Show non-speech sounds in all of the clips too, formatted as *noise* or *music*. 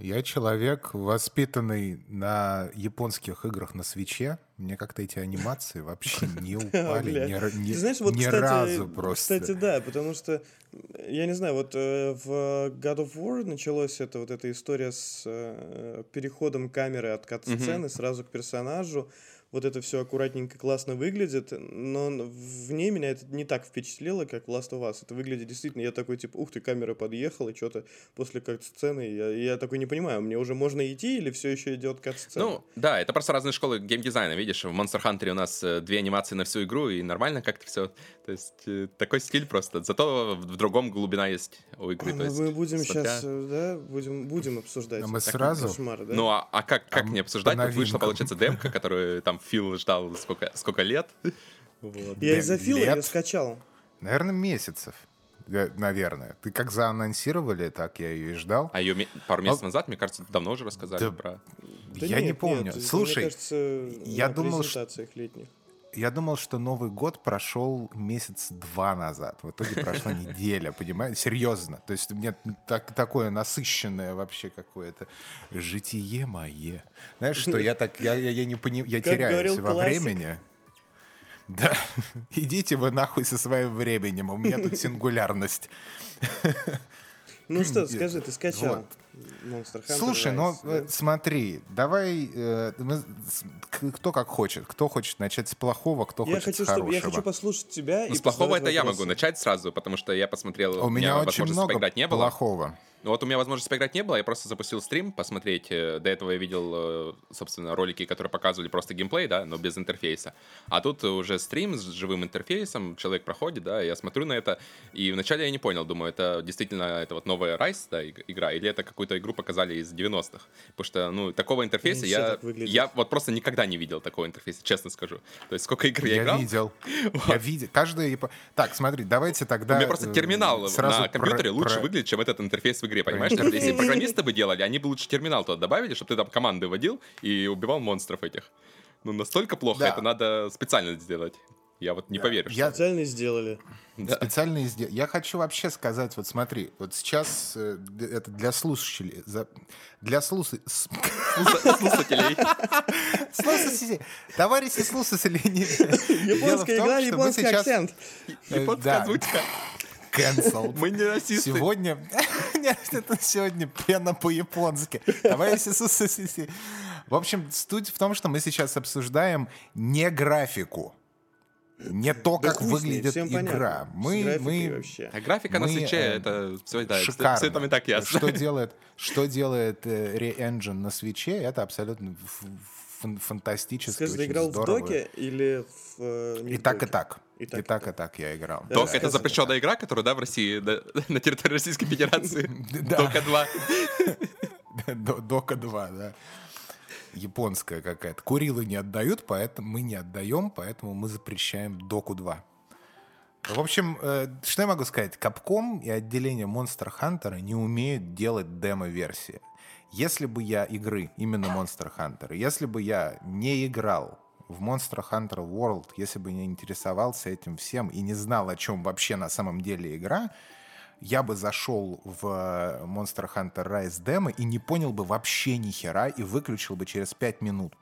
Я человек, воспитанный на японских играх на свече. Мне как-то эти анимации вообще *laughs* не упали ни, знаешь, вот, ни кстати, разу просто. Кстати, да, потому что, я не знаю, вот э, в God of War началась эта вот эта история с э, переходом камеры от кат-сцены сразу к персонажу. Вот это все аккуратненько, классно выглядит, но в ней меня это не так впечатлило, как в Last of Us. Это выглядит действительно, я такой, типа, ух ты, камера подъехала, что-то после кат-сцены, я, я такой не понимаю, мне уже можно идти или все еще идет кат-сцена? Ну, да, это просто разные школы геймдизайна, видишь, в Monster Hunter у нас э, две анимации на всю игру, и нормально как-то все. То есть э, такой стиль просто. Зато в другом глубина есть у игры. то Ну, есть, мы будем смотря- сейчас, да, будем, будем обсуждать. А мы сразу? Кошмар, да? Ну, а, а как, как А не обсуждать? новинкам. получается, демка, которую там Фил ждал сколько, сколько лет. Вот. Я из-за Фила лет? ее скачал. Наверное, месяцев. Наверное. Ты как заанонсировали, так я ее и ждал. А ее пару месяцев назад, мне кажется, давно уже рассказали Да, про... Да я нет, не помню. нет, Слушай, мне кажется, я на думал, что- презентациях летних. Я думал, что Новый год прошел месяц два назад. В итоге прошла неделя, понимаете? Серьезно. То есть у меня так, такое насыщенное вообще какое-то житие мое. Знаешь, что я так, я, я, я не понимаю, я Как теряюсь во классик. времени. Да, *laughs* идите вы нахуй со своим временем, у меня тут сингулярность. Ну что, *laughs* скажи, ты скачал вот. Monster Hunter Слушай, ну Rise, э, да? смотри, давай, э, мы кто как хочет, кто хочет начать с плохого, кто я хочет хочу, с чтобы, хорошего. я хочу послушать тебя Ну, и с плохого это я вопросы. могу начать сразу, потому что я посмотрел, А У меня очень много поиграть не было. плохого. Ну вот у меня возможности поиграть не было, я просто запустил стрим, посмотреть. э, До этого я видел, э, собственно, ролики, которые показывали просто геймплей, да, но без интерфейса. А тут уже стрим с живым интерфейсом, человек проходит, да, я смотрю на это, и вначале я не понял, думаю, это действительно это вот новая Rise, да, иг- игра, или это какую-то игру показали из 90-х. Потому что, ну, такого интерфейса все я, я вот просто никогда не видел такого интерфейса, честно скажу. То есть сколько игр я, Я играл, видел. *laughs* Я видел. Каждая... Так, смотри, давайте тогда... У меня просто э, терминал сразу на компьютере про- лучше про- выглядит, чем этот интерфейс в игре, понимаешь? Даже Если *laughs* программисты бы делали, они бы лучше терминал туда добавили, чтобы ты там команды вводил и убивал монстров этих. Ну, настолько плохо, Да. это надо специально сделать. Я вот не поверю, что... Я Специально сделали. специально изде- Я хочу вообще сказать, вот смотри, вот сейчас э, это для слушателей, за- для слуш- с- Слушателей. *laughs* слушателей, товарищи слушатели, *laughs* Японская игра, японский акцент. э, Японская да, озвучка. Cancelled. *laughs* Мы не расисты. Сегодня... *laughs* Нет, это сегодня пена по-японски. Товарищи слушатели. В общем, суть в том, что мы сейчас обсуждаем не графику. Не то, Да как ней, выглядит всем понятно. игра. С Мы, мы вообще. А графика на Мы, свече, э, это все, да, шикарно. все там и так ясно. Что делает, что делает э, Re-Engine на свече, это абсолютно фан- фантастически, Скажи, ты очень играл в здорово. доке или в... э, И в так, и так. И И так, так, и так я играл. Да, Док да, это запрещенная игра, которая, да, в России, да, *laughs* на территории Российской *laughs* Федерации. Дока 2. До- Дока 2, да. Японская какая-то. Курилы не отдают, поэтому мы не отдаем, поэтому мы запрещаем Доку 2. В общем, э, что я могу сказать? Капком и отделение Monster Hunter не умеют делать демо-версии. Если бы я игры, именно Monster Hunter, если бы я не играл в Monster Hunter World, если бы не интересовался этим всем и не знал, о чем вообще на самом деле игра, я бы зашел в э, Monster Hunter Rise демо и не понял бы вообще ни хера и выключил бы через 5 минут.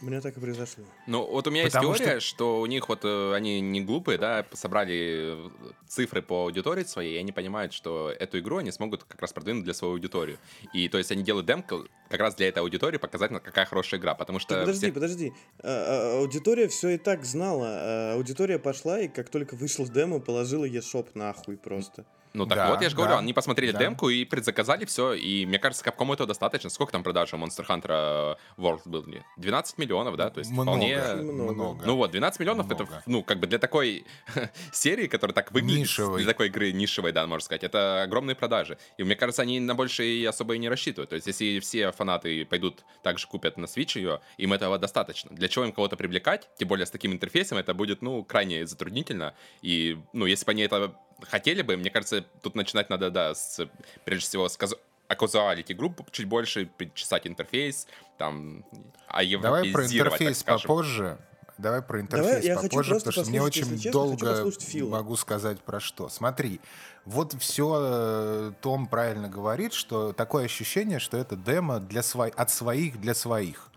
У меня так и произошло. Ну, вот у меня Потому есть теория, что... у них вот э, они не глупые, да, собрали э, цифры по аудитории своей, и они понимают, что эту игру они смогут как раз продвинуть для своей аудитории. И то есть они делают демку как раз для этой аудитории, показать, какая хорошая игра, потому что... Так, подожди, все- подожди. А, а, аудитория все и так знала. А, аудитория пошла, и как только вышел демо, положила eShop нахуй просто. Ну так Да, вот, я же говорю, да, они посмотрели да. демку и предзаказали все, и мне кажется, Capcom этого достаточно. Сколько там продаж у Monster Hunter World был? 12 миллионов, да? То есть Много, вполне... Много. Ну вот, 12 миллионов это, Много. ну, как бы для такой *laughs* серии, которая так выглядит, Нишевой. для такой игры нишевой, да, можно сказать, это огромные продажи. И мне кажется, они на больше и особо и не рассчитывают. То есть, если все фанаты пойдут также купят на Switch ее, им этого достаточно. Для чего им кого-то привлекать, тем более с таким интерфейсом, это будет, ну, крайне затруднительно. И, ну, если бы они это хотели бы, мне кажется, тут начинать надо, да, с, прежде всего, с казу- оказуалити групп чуть больше, причесать интерфейс, там, а Давай про интерфейс попозже. давай про интерфейс Давай, я попозже, потому что мне очень честно, долго могу сказать про что. Смотри, вот все Том правильно говорит, что такое ощущение, что это демо для сво... от своих для своих.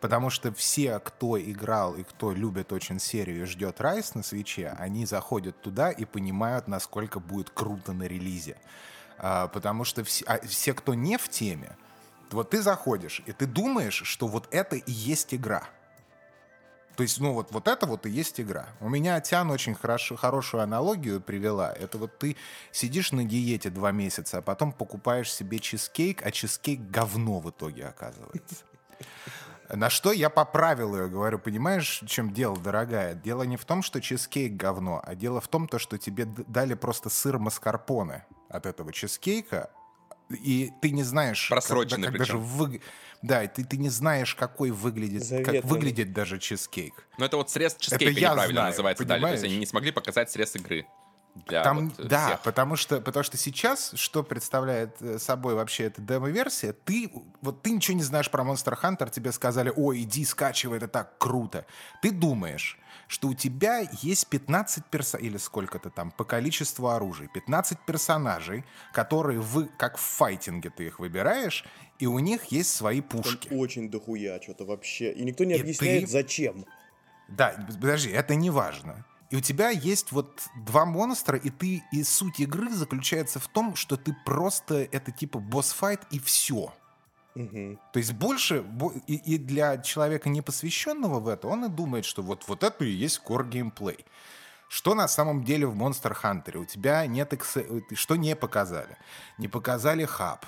Потому что все, кто играл и кто любит очень серию и ждет Райс на свече, они заходят туда и понимают, насколько будет круто на релизе. А, потому что все, а все, кто не в теме, вот ты заходишь, и ты думаешь, что вот это и есть игра. То есть, ну вот, вот это вот и есть игра. У меня Тян очень хорошо, хорошую аналогию привела. Это вот ты сидишь на диете два месяца, а потом покупаешь себе чизкейк, а чизкейк говно в итоге оказывается. На что я поправил ее, говорю, понимаешь, в чем дело, дорогая? Дело не в том, что чизкейк говно, а дело в том, то, что тебе дали просто сыр маскарпоне от этого чизкейка, и ты не знаешь, Просроченный как, да, как даже причем. вы... Да, и ты, ты не знаешь, какой выглядит, как Заветный. выглядит даже чизкейк. Но это вот срез чизкейка я неправильно знаю, называется дали. То есть понимаешь? они не смогли показать срез игры. Для Там, вот, э, да, всех. потому что, потому что сейчас, что представляет э, собой вообще эта демо-версия, ты, вот ты ничего не знаешь про Monster Hunter, тебе сказали, ой, иди скачивай, это так круто. Ты думаешь, что у тебя есть 15 персонажей, или сколько-то там, по количеству оружия, 15 персонажей, которые вы, как в файтинге ты их выбираешь, и у них есть свои Там пушки. очень дохуя что-то вообще. И никто не И объясняет, ты- зачем. Да, подожди, это не важно. И у тебя есть вот два монстра, и ты и суть игры заключается в том, что ты просто это типа босс-файт и все. Мгм. То есть больше бо- и, и для человека не посвященного в это, он и думает, что вот вот это и есть core геймплей. Что на самом деле в Monster Hunter? У тебя нет... эксе- Что не показали? Не показали хаб,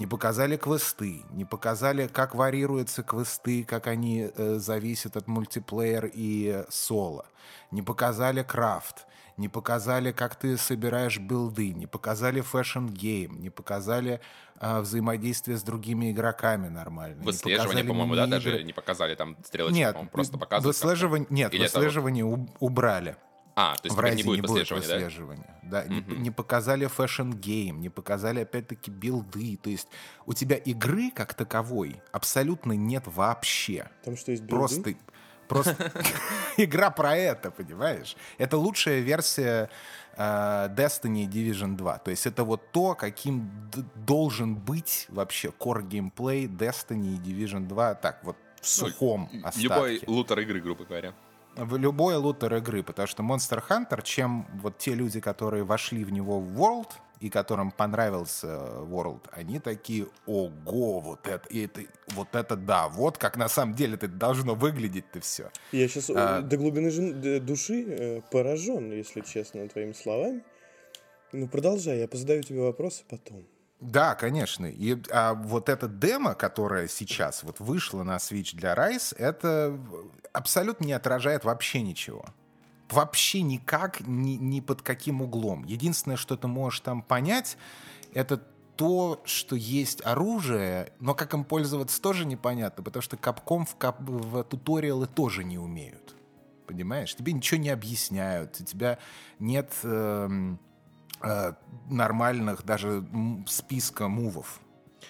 не показали квесты, не показали, как варьируются квесты, как они э, зависят от мультиплеер и соло. Не показали крафт, не показали, как ты собираешь билды, не показали fashion game, не показали э, взаимодействие с другими игроками нормально. Выслеживание, по-моему, да, даже не показали там стрелочки, Нет, по-моему, просто показывают. как-то. выслеживание, нет, Или это выслеживание уб- убрали. А, то есть В Rise не будет не будет выслеживания, да? Да, не, Мгм. не показали fashion game, не показали, опять-таки, билды. То есть у тебя игры как таковой абсолютно нет вообще. Там что, есть билды? Просто, просто *laughs* игра про это, понимаешь? Это лучшая версия э, Destiny и Division 2. То есть это вот то, каким д- должен быть вообще core геймплей Destiny и Division 2. Так, вот в сухом остатке. Любой лутер игры, грубо говоря. В любой лутер игры, потому что Monster Hunter, чем вот те люди, которые вошли в него в World, и которым понравился World, они такие, ого, вот это, и это, вот это да, вот как на самом деле это должно выглядеть-то все. Я сейчас А- до глубины души э, поражен, если честно, твоими словами. Ну, продолжай, я позадаю тебе вопросы потом. Да, конечно. И, а вот эта демо, которая сейчас вот вышла на Switch для Rise, это абсолютно не отражает вообще ничего. Вообще никак, ни, ни под каким углом. Единственное, что ты можешь там понять, это то, что есть оружие, но как им пользоваться тоже непонятно, потому что капком в, кап- в туториалы тоже не умеют. Понимаешь? Тебе ничего не объясняют, у тебя нет эм, э, нормальных даже списка мувов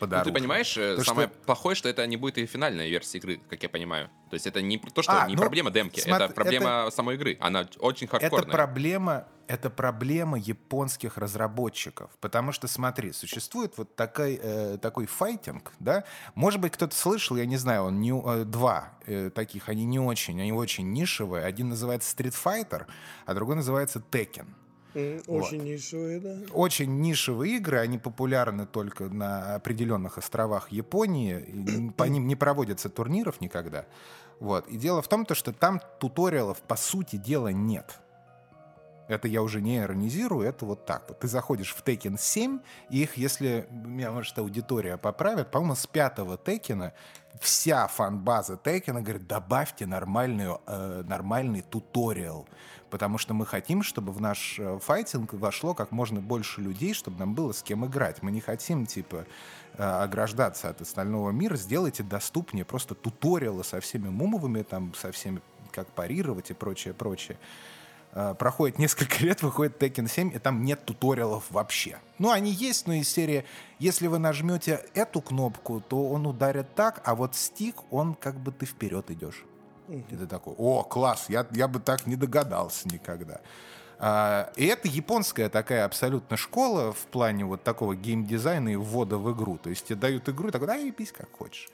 Ну, ты понимаешь, э, То, самое что- плохое, что это не будет и финальная версия игры, как я понимаю. То есть это не то, что А, не ну, проблема демки, смотри, это проблема самой игры. Она очень Это хардкорная. проблема, это проблема японских разработчиков. Потому что, смотри, существует вот такой, э, такой файтинг, да? Может быть, кто-то слышал, я не знаю, он не, э, два э, таких, они не очень, они очень нишевые. Один называется Street Fighter, а другой называется Tekken. М, Вот. Очень нишевые, да. Очень нишевые игры, они популярны только на определенных островах Японии, *clears throat* по ним не проводятся турниров никогда. Вот. И дело в том, то, что там туториалов по сути дела нет. Это я уже не иронизирую, это вот так вот. Ты заходишь в Tekken 7, и их, если меня, может, аудитория поправит, по-моему, с пятого Текена вся фан-база Текена говорит, добавьте нормальную, э, нормальный туториал, потому что мы хотим, чтобы в наш э, файтинг вошло как можно больше людей, чтобы нам было с кем играть. Мы не хотим, типа, э, ограждаться от остального мира, сделайте доступнее просто туториалы со всеми мумовыми, там, со всеми, как парировать и прочее, прочее. Э, Проходит несколько *laughs* лет, выходит Tekken 7, и там нет туториалов вообще. Ну, они есть, но из серии, если вы нажмете эту кнопку, то он ударит так, а вот стик, он как бы ты вперед идешь. И ты такой, о, класс, я, я бы так не догадался никогда. А, и это японская такая абсолютно школа в плане вот такого геймдизайна и ввода в игру. То есть тебе дают игру, и такой, да, и пись как хочешь.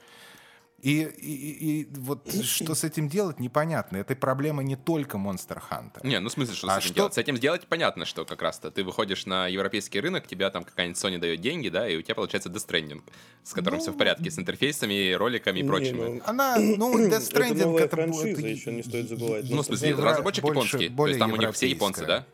И, и, и вот что с этим делать, непонятно. Это проблема не только Monster Hunter. Не, ну в смысле, что А с этим что- делать? С этим сделать понятно, что как раз-то ты выходишь на европейский рынок, тебя там какая-нибудь Sony дает деньги, да, и у тебя получается Death Stranding, с которым все в порядке, с интерфейсами, роликами и Не, прочим. ну, Она, *clears throat* ну, Death Это Stranding новая это франшиза, это еще не стоит забывать. Ну, в смысле, Евро- разработчик больше- японский, то есть там у них все японцы, да?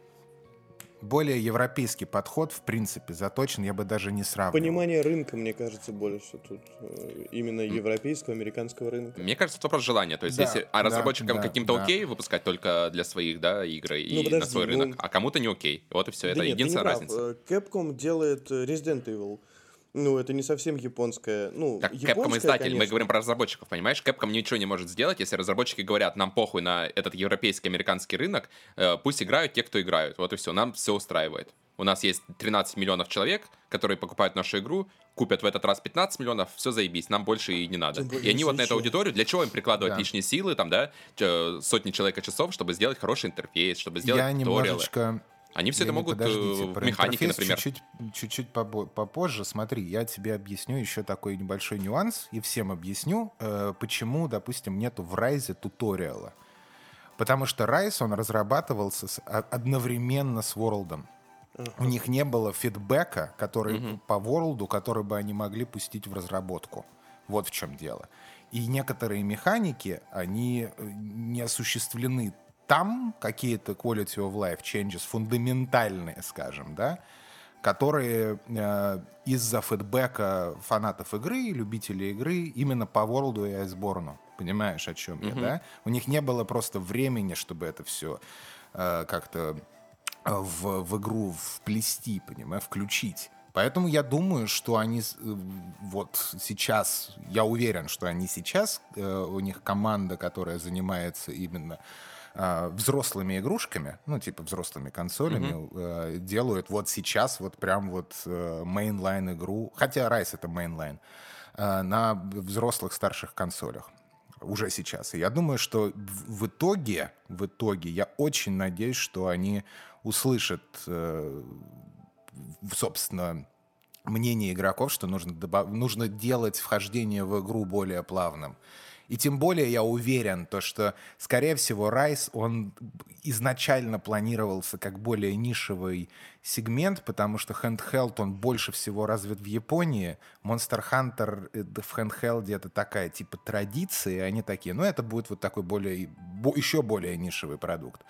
Более европейский подход, в принципе, заточен, я бы даже не сравнивал. Понимание рынка, мне кажется, больше тут. э, Именно европейского, американского рынка. Мне кажется, это вопрос желания. То есть, Да, если, а да, разработчикам да, каким-то да. окей выпускать только для своих, да, игры и Ну, на подожди, свой ну- рынок, а кому-то не окей. Вот и все. Это Да нет, ты не единственная прав. разница. Э, Capcom делает э, Resident Evil. Ну, это не совсем японская. Ну, Так, Capcom издатель, мы конечно. говорим про разработчиков, понимаешь? Capcom ничего не может сделать, если разработчики говорят, нам похуй на этот европейский, американский рынок, э, пусть играют те, кто играют. Вот и все, нам все устраивает. У нас есть 13 миллионов человек, которые покупают нашу игру, купят в этот раз 15 миллионов, все заебись, нам больше и не надо. Более И они вот на эту аудиторию, для чего им прикладывать Да. лишние силы, там, да, сотни человека часов, чтобы сделать хороший интерфейс, чтобы сделать я туториалы. немножечко... Они все это могут э, подождите, в механике, интерфейс например. Чуть-чуть, чуть-чуть побо- попозже. Смотри, я тебе объясню еще такой небольшой нюанс, и всем объясню, э, почему, допустим, нету в Райзе туториала. Потому что Райз, он разрабатывался с- а- одновременно с Ворлдом. У них не было фидбэка, который по Ворлду, который бы они могли пустить в разработку. Вот в чем дело. И некоторые механики, они э, не осуществлены там, какие-то quality of life changes, фундаментальные, скажем, да, которые э, из-за фидбэка фанатов игры, любителей игры, именно по Ворлду и Айсборну. Понимаешь, о чем я, да? У них не было просто времени, чтобы это все как-то э, в, в игру вплести, понимаешь, включить. Поэтому я думаю, что они э, вот сейчас, я уверен, что они сейчас, э, у них команда, которая занимается именно э, взрослыми игрушками, ну, типа взрослыми консолями, э, делают вот сейчас вот прям вот э, mainline игру, хотя Rise это mainline, э, на взрослых старших консолях уже сейчас. И я думаю, что в итоге, в итоге, я очень надеюсь, что они услышат, э, собственно, мнение игроков, что нужно, добав- нужно делать вхождение в игру более плавным. И тем более я уверен, то, что, скорее всего, Rise, он изначально планировался как более нишевый сегмент, потому что handheld, он больше всего развит в Японии. Monster Hunter э, в handheld это такая типа традиция, они такие, ну это будет вот такой более, бо- еще более нишевый продукт.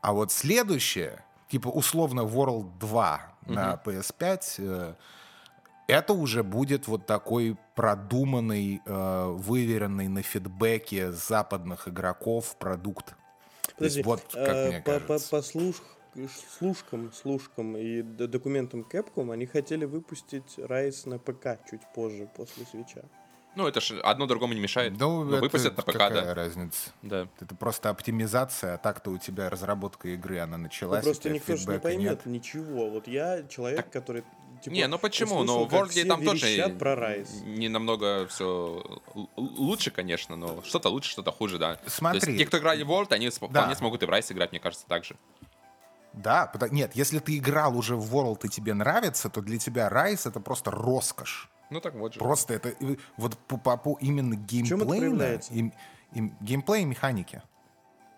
А вот следующее, типа условно World 2 на PS5, э, это уже будет вот такой продуманный, э, выверенный на фидбэке западных игроков продукт. Подожди, вот как э, мне по, по, кажется. по слуш- слушкам, слушкам и документам Capcom они хотели выпустить Rise на ПК чуть позже, после свеча. Ну, это же одно другому не мешает. Ну, Ну, это выпустят на ПК, какая да. разница? Да. Это просто оптимизация, а так-то у тебя разработка игры, она Ну, началась, у просто никто же не поймет нет. ничего. Вот я человек, который... типа, не, ну почему? услышал, Ну, в все там тоже про Rise. не намного все лучше, конечно, но что-то лучше, что-то хуже, да. То Смотри. есть те, кто играли в World, они Да. вполне смогут и в Rise играть, мне кажется, так же. Да, нет, если ты играл уже в World и тебе нравится, то для тебя Rise это просто роскошь. Ну так вот же. Просто это вот по, по- по именно это геймплей, проявляется? геймплей и механики.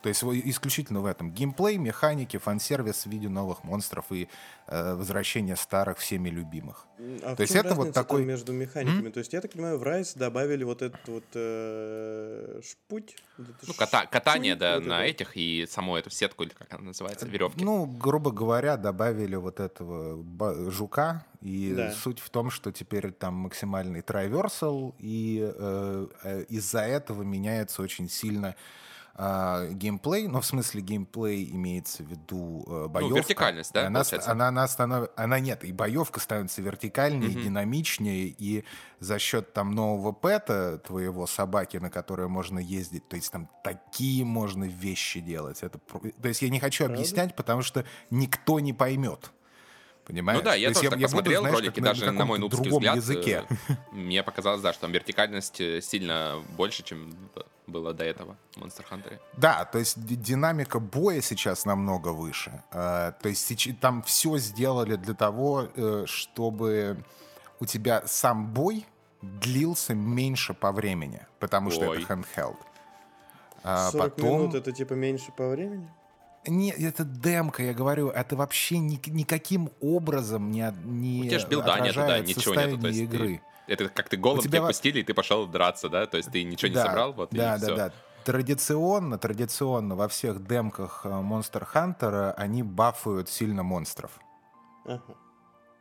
То есть исключительно в этом. Геймплей, механики, фан-сервис в виде новых монстров и э, возвращение старых всеми любимых. А в То есть чем это вот такой- между механиками? То есть, я так понимаю, в Rise добавили вот этот вот э, шпуть. Ну, ката- катание, шпунь, да, вот на это. этих и саму эту сетку, или как она называется, веревки. Ну, грубо говоря, добавили вот этого жука, и Да. суть в том, что теперь там максимальный трайверсал, и э, э, из-за этого меняется очень сильно а, геймплей, но в смысле геймплей имеется в виду э, боевка. вертикальность, да, Она, получается? она, она, станов- она нет, и боевка становится вертикальнее, Мгм. динамичнее, и за счет там нового пэта твоего собаки, на которое можно ездить, то есть там такие можно вещи делать. Это, то есть я не хочу Правда? объяснять, потому что никто не поймет. Понимаешь? Ну да, я То тоже так буду, посмотрел знаешь, ролики, даже на, мой каком-то нубский другом взгляд, языке. э, мне показалось, да, что там вертикальность э, сильно больше, чем в было до этого в Monster Hunter. Да, то есть ди- динамика боя сейчас намного выше. Э, то есть там все сделали для того, э, чтобы у тебя сам бой длился меньше по времени, потому что Ой. это handheld. А 40 потом... минут это типа меньше по времени? Не, это демка, я говорю, это вообще ни- никаким образом не, не У тебя же билда нету, да, ничего нету. То состояние есть игры. ты- это как ты голым тебя тебя пустили, и ты пошел драться, да? То есть ты ничего не Да, собрал, вот, да, и да, всё. да. Традиционно, традиционно во всех демках э, Monster Hunter они бафают сильно монстров. Ага.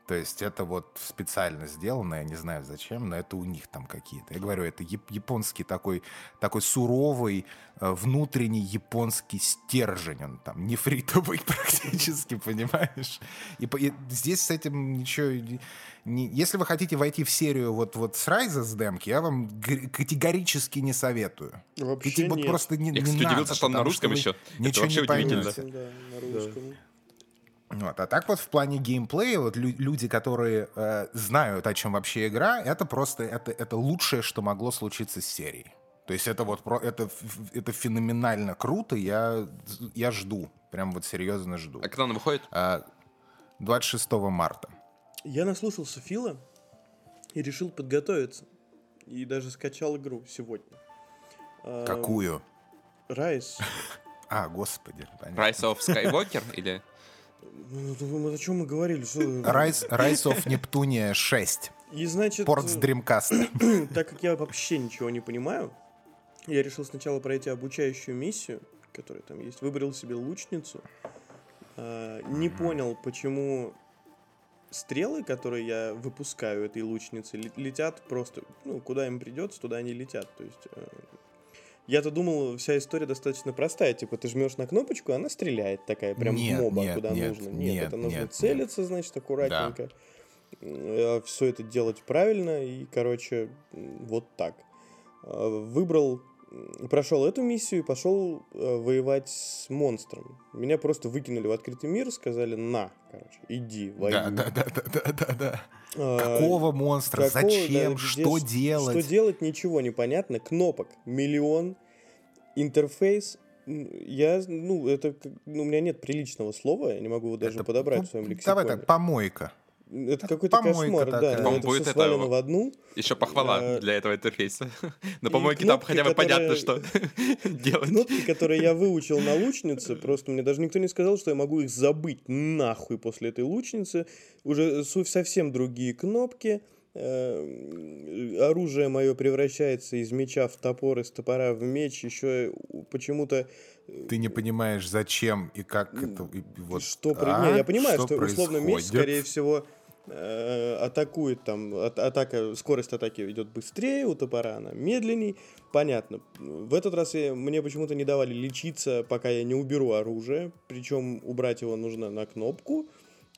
То есть это вот специально сделано, я не знаю зачем, но это у них там какие-то. Я говорю, это яп- японский такой, такой суровый, э, внутренний японский стержень. Он там нефритовый *laughs* практически, понимаешь? И, и здесь с этим ничего... не- не- если вы хотите войти в серию вот, вот с Райза с демки, я вам категорически не советую. Вообще Ведь вот нет. просто не, Я, не кстати, надо, удивился, что он на русском еще. Это Ничего вообще не удивительно. поймете. Да, на русском. Вот. А так вот в плане геймплея, вот лю- люди, которые э, знают, о чем вообще игра, это просто это, это лучшее, что могло случиться с серией. То есть это вот про, это, это феноменально круто, я, я жду, прям вот серьезно жду. А когда он выходит? А, 26 марта. Я наслушался Фила и решил подготовиться. И даже скачал игру сегодня. А, Какую? Райс. *laughs* А, господи. понятно. Rise of Skywalker *laughs* или... Ну, О чем мы говорили? Что... Rise, Rise of Neptunia 6. И значит, Порт с Dreamcast. *clears throat* так как я вообще ничего не понимаю, я решил сначала пройти обучающую миссию, которая там есть. Выбрал себе лучницу. А, Не понял, почему стрелы, которые я выпускаю этой лучницы, ле- летят просто, ну, куда им придется, туда они летят. То есть э, я-то думал, вся история достаточно простая. Типа, ты жмешь на кнопочку, она стреляет такая, прям Нет, моба, нет, куда нет, нужно. Нет, нет, это нужно нет, целиться, значит, аккуратненько. Все это делать правильно. И, короче, вот так. А, Выбрал, прошел эту миссию и пошел э, воевать с монстром. Меня просто выкинули в открытый мир, сказали, на, короче, иди, воюй. Да, да, да, да, да, да, да. Какого монстра? Какого, да, Зачем? где- что делать? Что делать, ничего не понятно. Кнопок миллион. Интерфейс. Я, ну, это, ну, у меня нет приличного слова, я не могу его даже Это, подобрать ну, в своем лексиконе. Давай так, помойка. Это какой-то помойка кошмар, такая. да. По-моему, Это будет все это в одну. Еще похвала А, для этого интерфейса. *laughs* На помойке там хотя бы понятно, что *laughs* делать. Кнопки, которые я выучил на лучнице, просто мне даже никто не сказал, что я могу их забыть нахуй после этой лучницы. Уже совсем другие кнопки. Э, Оружие мое превращается из меча в топор, из топора в меч. Еще почему-то Ты не понимаешь, зачем и как это... и вот, что при- а? Не, я понимаю, что, условно меч, происходит? скорее всего, э, атакует там, атака, скорость атаки идет быстрее, у топора она медленней. Понятно. В этот раз я- мне почему-то не давали лечиться, пока я не уберу оружие. Причем убрать его нужно на кнопку,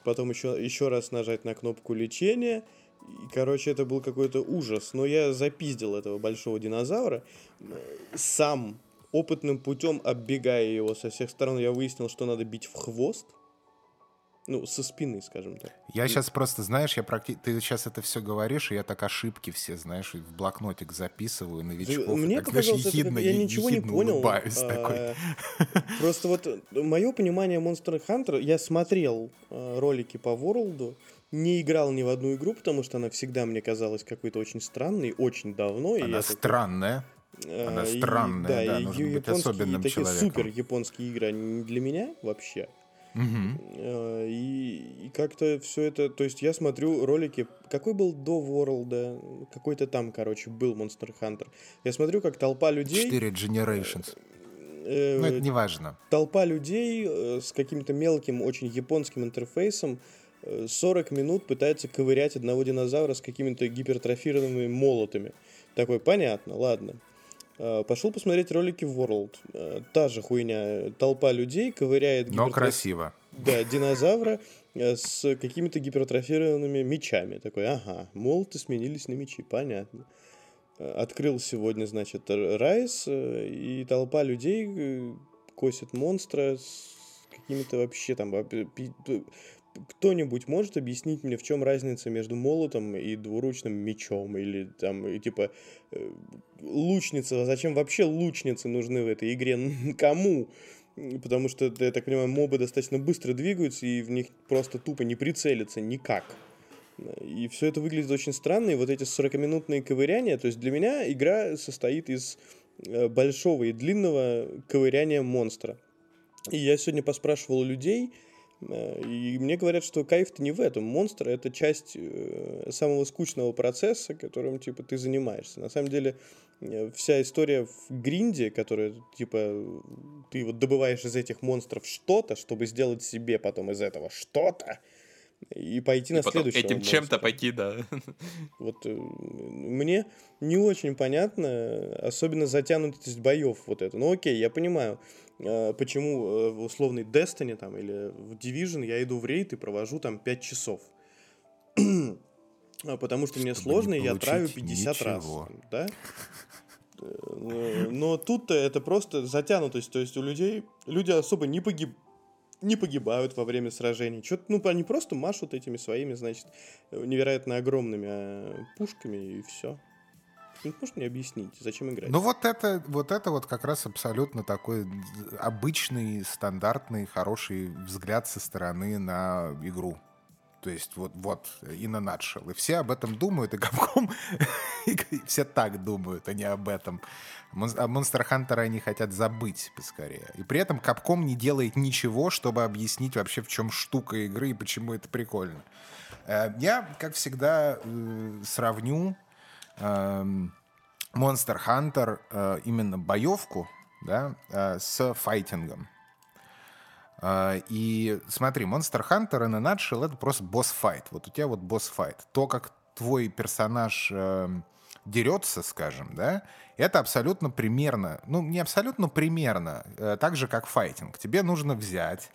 потом еще, еще раз нажать на кнопку лечения. И, короче, это был какой-то ужас. Но я запиздил этого большого динозавра. Э, Сам опытным путем, оббегая его со всех сторон, я выяснил, что надо бить в хвост. Ну, со спины, скажем так. Я сейчас просто, знаешь, я практи... ты сейчас это все говоришь, и я так ошибки все, знаешь, в блокнотик записываю, новичков. и Мне так, знаешь, показалось, это ехидно, как- я ничего не понял. улыбаюсь А, такой. Просто вот *laughs* мое понимание Monster Hunter, я смотрел э, ролики по World, не играл ни в одну игру, потому что она всегда мне казалась какой-то очень странной, очень давно. и Она такой, странная. она и- странная, да, и нужно быть особенным такие человеком. супер японские игры, они не для меня вообще. Э, И, и как-то все это... То есть я смотрю ролики... Какой был до World? Какой-то там, короче, был Monster Hunter. Я смотрю, как толпа людей... 4 Generations. э, Ну, это не важно. толпа людей э, с каким-то мелким, очень японским интерфейсом э, 40 минут пытается ковырять одного динозавра с какими-то гипертрофированными молотами. Такой, понятно, ладно. Э, Пошел посмотреть ролики World. Э, Та же хуйня. Толпа людей ковыряет Но гипертроф- красиво. Да, динозавра э, с какими-то гипертрофированными мечами. Такой, ага, молоты сменились на мечи, понятно. Открыл сегодня, значит, Райс, и толпа людей косит монстра с какими-то вообще там... кто-нибудь может объяснить мне, в чем разница между молотом и двуручным мечом? Или там, и, типа, э, лучница, зачем вообще лучницы нужны в этой игре? Кому? Потому что, я так понимаю, мобы достаточно быстро двигаются, и в них просто тупо не прицелиться никак. И все это выглядит очень странно, и вот эти 40-минутные ковыряния, то есть для меня игра состоит из э, большого и длинного ковыряния монстра. И я сегодня поспрашивал у людей, и мне говорят, что кайф-то не в этом. Монстр — это часть э, самого скучного процесса, которым, типа, ты занимаешься. На самом деле, вся история в гринде, которая, типа, ты вот добываешь из этих монстров что-то, чтобы сделать себе потом из этого что-то, и пойти и на следующего. Этим чем-то пойти, да. Вот э, мне не очень понятно, особенно затянутость боев вот это. Ну окей, я понимаю, э, почему э, в условной Destiny там или в Division я иду в рейд и провожу там 5 часов. А потому что мне сложно, и я травю 50 ничего. раз. Да? Но тут-то это просто затянутость. То есть у людей, люди особо не погиб не погибают во время сражений. Что-то, ну, они просто машут этими своими, значит, невероятно огромными пушками, и все. Ну, можешь мне объяснить, зачем играть? Ну, вот это, вот это вот как раз абсолютно такой обычный, стандартный, хороший взгляд со стороны на игру. То есть вот, вот, и на надшел. И все об этом думают, и Capcom *laughs* все так думают, а не об этом. О Monster Hunter они хотят забыть поскорее. И при этом Capcom не делает ничего, чтобы объяснить вообще, в чем штука игры и почему это прикольно. Э, я, как всегда, э, сравню Monster Hunter, э, именно боевку, да, с файтингом. А, и смотри, Monster Hunter a nutshell — это просто босс-файт. Вот у тебя вот босс-файт. То, как твой персонаж э, дерется, скажем, да, это абсолютно примерно, ну, не абсолютно примерно, э, так же, как файтинг. Тебе нужно взять,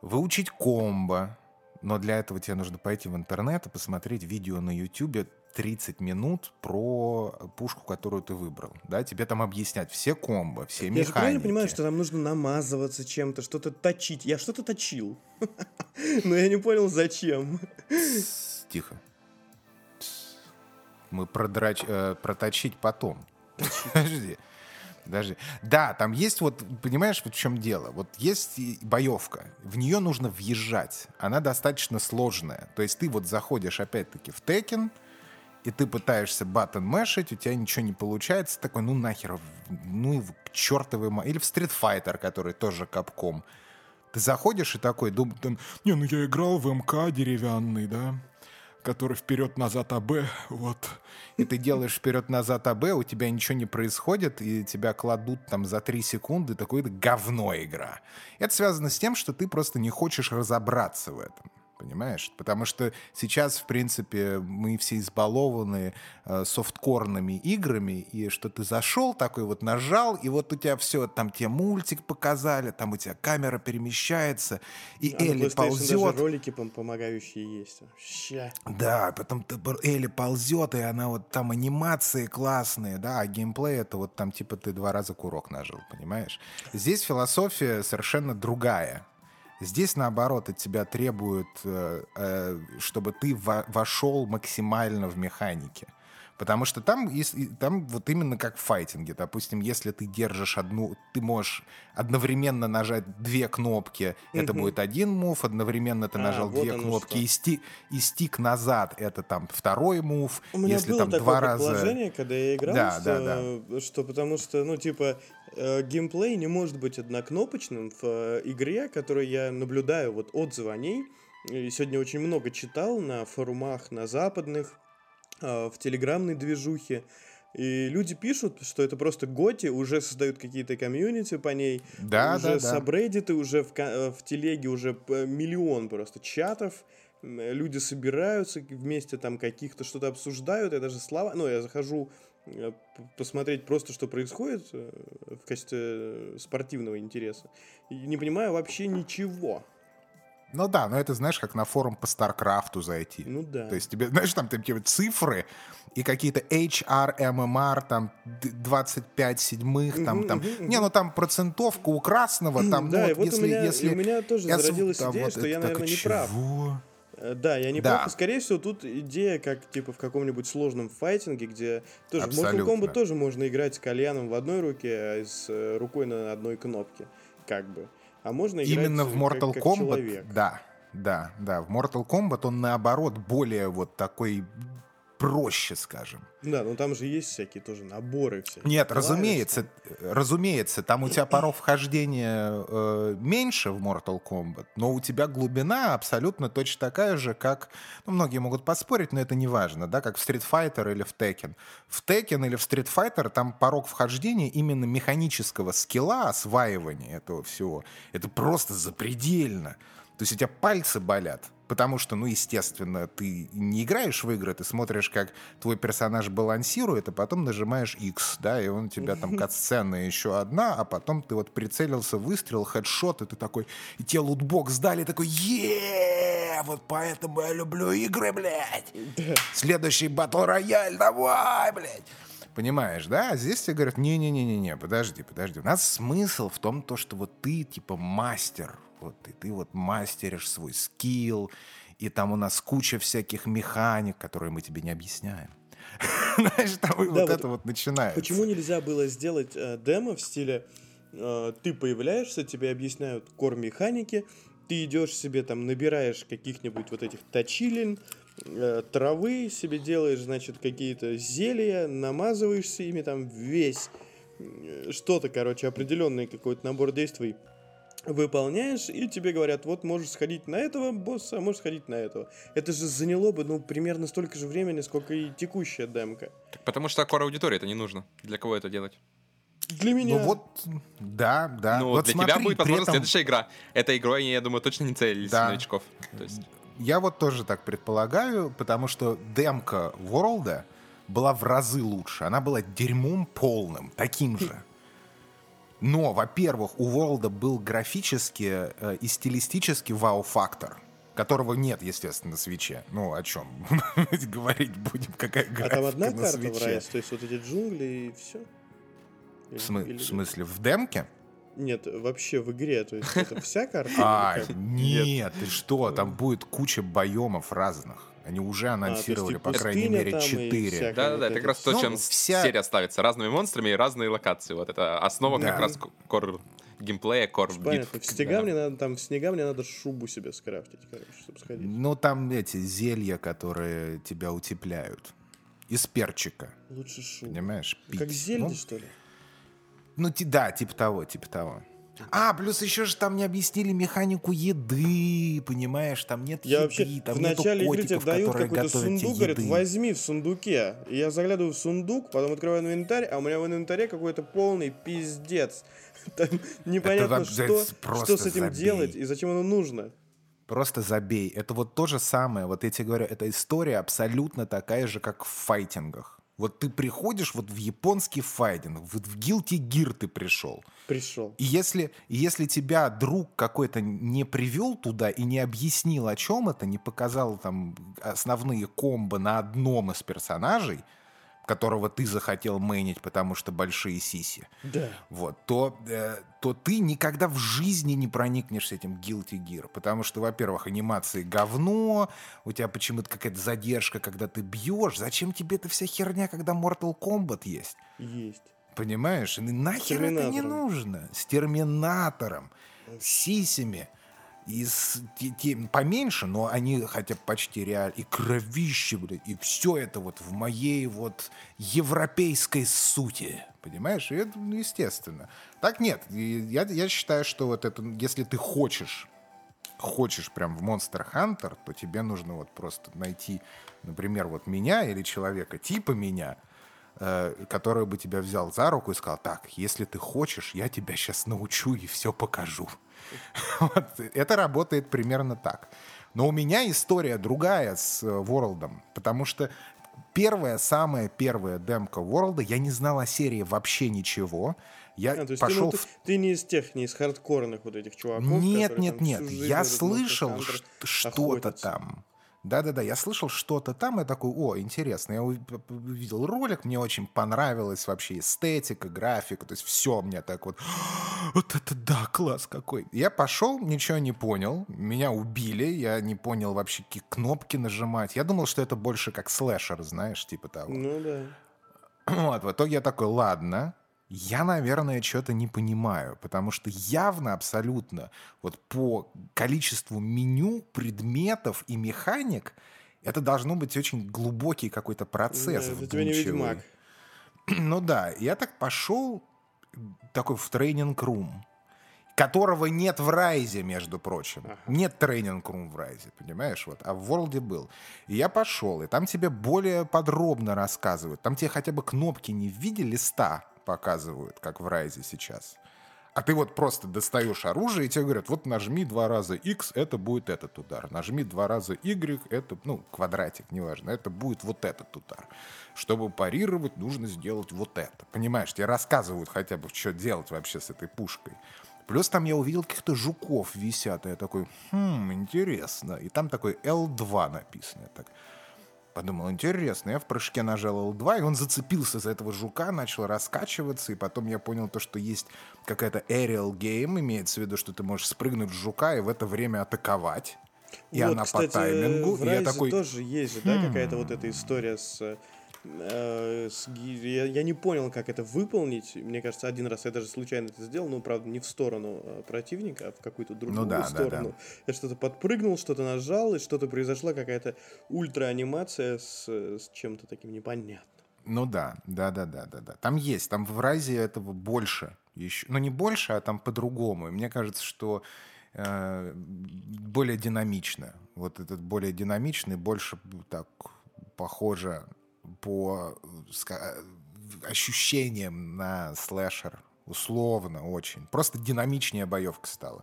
выучить комбо, но для этого тебе нужно пойти в интернет и посмотреть видео на YouTube 30 минут про пушку, которую ты выбрал. Да, тебе там объяснять все комбо, все механики. Я же правильно понимаю, что там нужно намазываться чем-то, что-то точить. Я что-то точил. *laughs* Но я не понял, зачем. Тихо. Мы продрач... Э, проточить потом. Подожди. Даже. Да, там есть вот, понимаешь, вот в чем дело. Вот есть боевка, в нее нужно въезжать. Она достаточно сложная. То есть ты вот заходишь опять-таки в Tekken, и ты пытаешься баттон мэшить, у тебя ничего не получается, такой, ну нахер, ну и к чертовой... Или в Street Fighter, который тоже капком. Ты заходишь и такой, думаешь, не, ну я играл в МК деревянный, да, который вперед-назад АБ, вот. И ты делаешь вперед-назад АБ, у тебя ничего не происходит, и тебя кладут там за три секунды, такое говно игра. Это связано с тем, что ты просто не хочешь разобраться в этом понимаешь? Потому что сейчас, в принципе, мы все избалованы э, софткорными играми, и что ты зашел, такой вот нажал, и вот у тебя все, там тебе мультик показали, там у тебя камера перемещается, и а Элли ползет. даже ролики помогающие есть. Ща. Да, потом ты, Элли ползет, и она вот там анимации классные, да, а геймплей это вот там типа ты два раза курок нажал, понимаешь? Здесь философия совершенно другая. Здесь, наоборот, от тебя требуют, э, э, чтобы ты вошел максимально в механики. Потому что там, там вот именно как в файтинге. Допустим, если ты держишь одну, ты можешь одновременно нажать две кнопки, mm-hmm. это будет один мув, одновременно ты а, нажал вот две кнопки и, сти, и стик назад, это там второй мув. У меня если было там такое два раза... когда я играл, да, что, да, да. что потому что, ну, типа, э, геймплей не может быть однокнопочным в э, игре, которую я наблюдаю, вот отзывы о ней. И сегодня очень много читал на форумах, на западных, э, в телеграмной движухе. И люди пишут, что это просто Готи, уже создают какие-то комьюнити по ней. Да, уже да, да. сабреддиты, уже в, э, в телеге уже миллион просто чатов. Люди собираются вместе там каких-то что-то обсуждают. Я даже слова... Ну, я захожу Э, посмотреть просто, что происходит э, в качестве спортивного интереса. И не понимаю вообще ничего. Ну да, но это, знаешь, как на форум по Старкрафту зайти. Ну да. То есть тебе, *laughs* знаешь, там такие вот цифры и какие-то HR, MMR, там 25 седьмых, там, там. Не, ну там процентовка у красного, там, Да, ну, вот вот у если, меня, если... у меня тоже я зародилась там идея, вот что я, это так, наверное, не прав. чего? Э, Да, я не Да. и, Скорее всего, тут идея, как типа в каком-нибудь сложном файтинге, где тоже в Mortal Абсолютно. Kombat тоже можно играть с кальяном в одной руке, а с э, рукой на одной кнопке. Как бы. А можно играть Именно в э, Mortal как, как Kombat, человек. да, да, да, в Mortal Kombat он наоборот более вот такой проще, скажем. Да, но там же есть всякие тоже наборы всякие. Нет, клавиш разумеется, там. разумеется, там у тебя порог вхождения э, меньше в Mortal Kombat, но у тебя глубина абсолютно точно такая же, как, ну, многие могут поспорить, но это не важно, да, как в Street Fighter или в Tekken. В Tekken или в Street Fighter там порог вхождения именно механического скилла, осваивания этого всего, это просто запредельно. То есть у тебя пальцы болят, потому что, ну, естественно, ты не играешь в игры, ты смотришь, как твой персонаж балансирует, а потом нажимаешь X, да, и он у тебя там *laughs* катсцена еще одна, а потом ты вот прицелился, выстрел, хедшот, и ты такой, и тебе лутбокс дали, такой, е вот поэтому я люблю игры, блядь. Следующий батл рояль, давай, блядь. Понимаешь, да? А здесь тебе говорят, не-не-не-не, подожди, подожди. У нас смысл в том, то, что вот ты типа мастер, вот и ты вот мастеришь свой скилл, и там у нас куча всяких механик, которые мы тебе не объясняем. *laughs* Знаешь, там Да, вот вот это вот начинается. Почему нельзя было сделать э, демо в стиле э, ты появляешься, тебе объясняют кор механики, ты идешь себе там, набираешь каких-нибудь вот этих точилин, э, травы, себе делаешь, значит, какие-то зелья, намазываешься ими там весь э, что-то, короче, определенный какой-то набор действий выполняешь, и тебе говорят, вот можешь сходить на этого босса, а можешь сходить на этого. Это же заняло бы, ну, примерно столько же времени, сколько и текущая демка. Потому что кор аудитории это не нужно. Для кого это делать? Для меня... Ну вот, да, да. ну, вот для смотри, тебя будет, возможно, этом- следующая игра. Этой игрой, я думаю, точно не целились Да. новичков. То есть, Я вот тоже так предполагаю, потому что демка Ворлда была в разы лучше. Она была дерьмом полным, таким же. Но, во-первых, у Ворлда был графически э, и стилистически вау-фактор, которого нет, естественно, на свече. Ну, о чем *laughs* говорить будем, какая А графика там одна на карта в свече. Райс, то есть вот эти джунгли и все? В, смы- в смысле, в демке? Нет, вообще в игре, то есть это вся *laughs* карта? А, или нет, ты что, там будет куча биомов разных. Они уже анонсировали, А, есть и по крайней мере, четыре. Да-да-да, это как раз то, чем Ну, вся- серия ставится. Разными монстрами и разные локации. Вот это основа Да. как раз кор геймплея, кор Понятно, в битв. снега Да. мне надо, там в снега мне надо шубу себе скрафтить, короче, чтобы сходить. Ну, там эти зелья, которые тебя утепляют. Из перчика, Лучше шубу. понимаешь? Пить. Как зелье, Ну, что ли? Ну, ти- да, типа того, типа того. А, плюс еще же там не объяснили механику еды, понимаешь? Там нет Я еды, вообще там в нету начале игры тебе котиков, дают какой-то сундук, говорят, еды. возьми в сундуке. И я заглядываю в сундук, потом открываю инвентарь, а у меня в инвентаре какой-то полный пиздец. *laughs* Там непонятно, что, что с этим забей. делать и зачем оно нужно. Просто забей. Это вот то же самое. Вот я тебе говорю, эта история абсолютно такая же, как в файтингах. Вот ты приходишь вот в японский файтинг, вот в Guilty Gear ты пришел. Пришел. И если, если тебя друг какой-то не привел туда и не объяснил, о чем это, не показал там основные комбо на одном из персонажей, которого ты захотел мэнить, потому что большие сиси, Да. вот, то, э, то ты никогда в жизни не проникнешься этим Guilty Gear. Потому что, во-первых, анимации говно, у тебя почему-то какая-то задержка, когда ты бьешь. Зачем тебе эта вся херня, когда Mortal Kombat есть? Есть. Понимаешь? И нахер это не нужно. С терминатором, с сисями. И с, те- те- поменьше, но они хотя бы почти реально. И кровище, блядь. И все это вот в моей вот европейской сути. Понимаешь? И это ну, естественно. Так нет. Я, я считаю, что вот это, если ты хочешь хочешь прям в Monster Hunter, то тебе нужно вот просто найти, например, вот меня или человека типа меня, э, который бы тебя взял за руку и сказал, так, если ты хочешь, я тебя сейчас научу и все покажу. *laughs* Вот. Это работает примерно так. Но у меня история другая с э, Ворлдом, потому что первая, самая первая демка World, я не знал о серии вообще ничего. Я А, пошел ты, ну, ты, ты не из тех, не из хардкорных вот этих чуваков. Нет, нет, нет. Я слышал что-то там. Да-да-да, я слышал что-то там, и такой, о, интересно. Я увидел ролик, мне очень понравилась вообще эстетика, графика, то есть все мне так вот, *gasps* вот это да, класс какой. Я пошел, ничего не понял, меня убили, я не понял вообще, какие кнопки нажимать. Я думал, что это больше как слэшер, знаешь, типа того. Ну да. *clears throat* Вот, в итоге я такой, ладно, я, наверное, что-то не понимаю, потому что явно абсолютно вот по количеству меню, предметов и механик это должно быть очень глубокий какой-то процесс. Да, это тебе не. Ведьмак. *clears throat* Ну да, я так пошел такой в тренинг-рум, которого нет в Райзе, между прочим. Ага. Нет тренинг-рум в Райзе, понимаешь? Вот, а в Ворлде был. И я пошел, и там тебе более подробно рассказывают. Там тебе хотя бы кнопки не в виде листа показывают, как в Райзе сейчас. А ты вот просто достаешь оружие, и тебе говорят, вот нажми два раза X, это будет этот удар. Нажми два раза Y, это, ну, квадратик, неважно, это будет вот этот удар. Чтобы парировать, нужно сделать вот это. Понимаешь, тебе рассказывают хотя бы, что делать вообще с этой пушкой. Плюс там я увидел каких-то жуков висят, и я такой, хм, интересно. И там такой L2 написано. Я так подумал, интересно. Я в прыжке нажал L2, и он зацепился за этого жука, начал раскачиваться, и потом я понял то, что есть какая-то aerial game, имеется в виду, что ты можешь спрыгнуть с жука и в это время атаковать. И вот, она кстати, по таймингу. В и я такой, тоже есть же, да, какая-то вот эта история с... э, я, не понял, как это выполнить. Мне кажется, один раз я даже случайно это сделал, но, правда, не в сторону э, противника, а в какую-то другую Ну да, да, сторону. Я что-то подпрыгнул, что-то нажал, и что-то произошла, какая-то ультра-анимация с, с чем-то таким непонятным. Ну да, да, да, да, да, да. Там есть, там в Райзе этого больше. Еще, ну не больше, а там по-другому. И мне кажется, что э, более динамично. Вот этот более динамичный, больше так похоже по ощущениям на слэшер. Условно очень. Просто динамичнее боевка стала.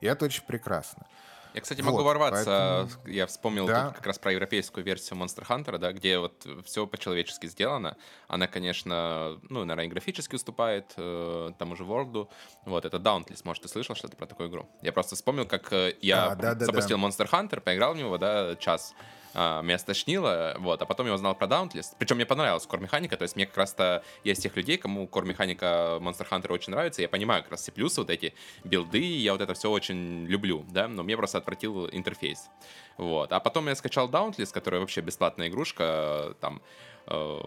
И это очень прекрасно. Я, кстати, Вот, могу ворваться. поэтому- Я вспомнил Да. тут как раз про европейскую версию Monster Hunter, да, где вот все по-человечески сделано. Она, конечно, ну, наверное, графически уступает э, тому же World. Вот, это Dauntless, может, ты слышал что-то про такую игру? Я просто вспомнил, как э, я А, да, да, запустил Monster Hunter, поиграл в него, да, час. А, меня стошнило, вот, а потом я узнал про Dauntless. Причем мне понравилась кор-механика, то есть мне как раз-то из тех людей, кому кор-механика Monster Hunter очень нравится, я понимаю как раз все плюсы, вот эти билды, я вот это все очень люблю, да, но мне просто отвратил интерфейс. Вот. А потом я скачал Dauntless, которая вообще бесплатная игрушка, там, э,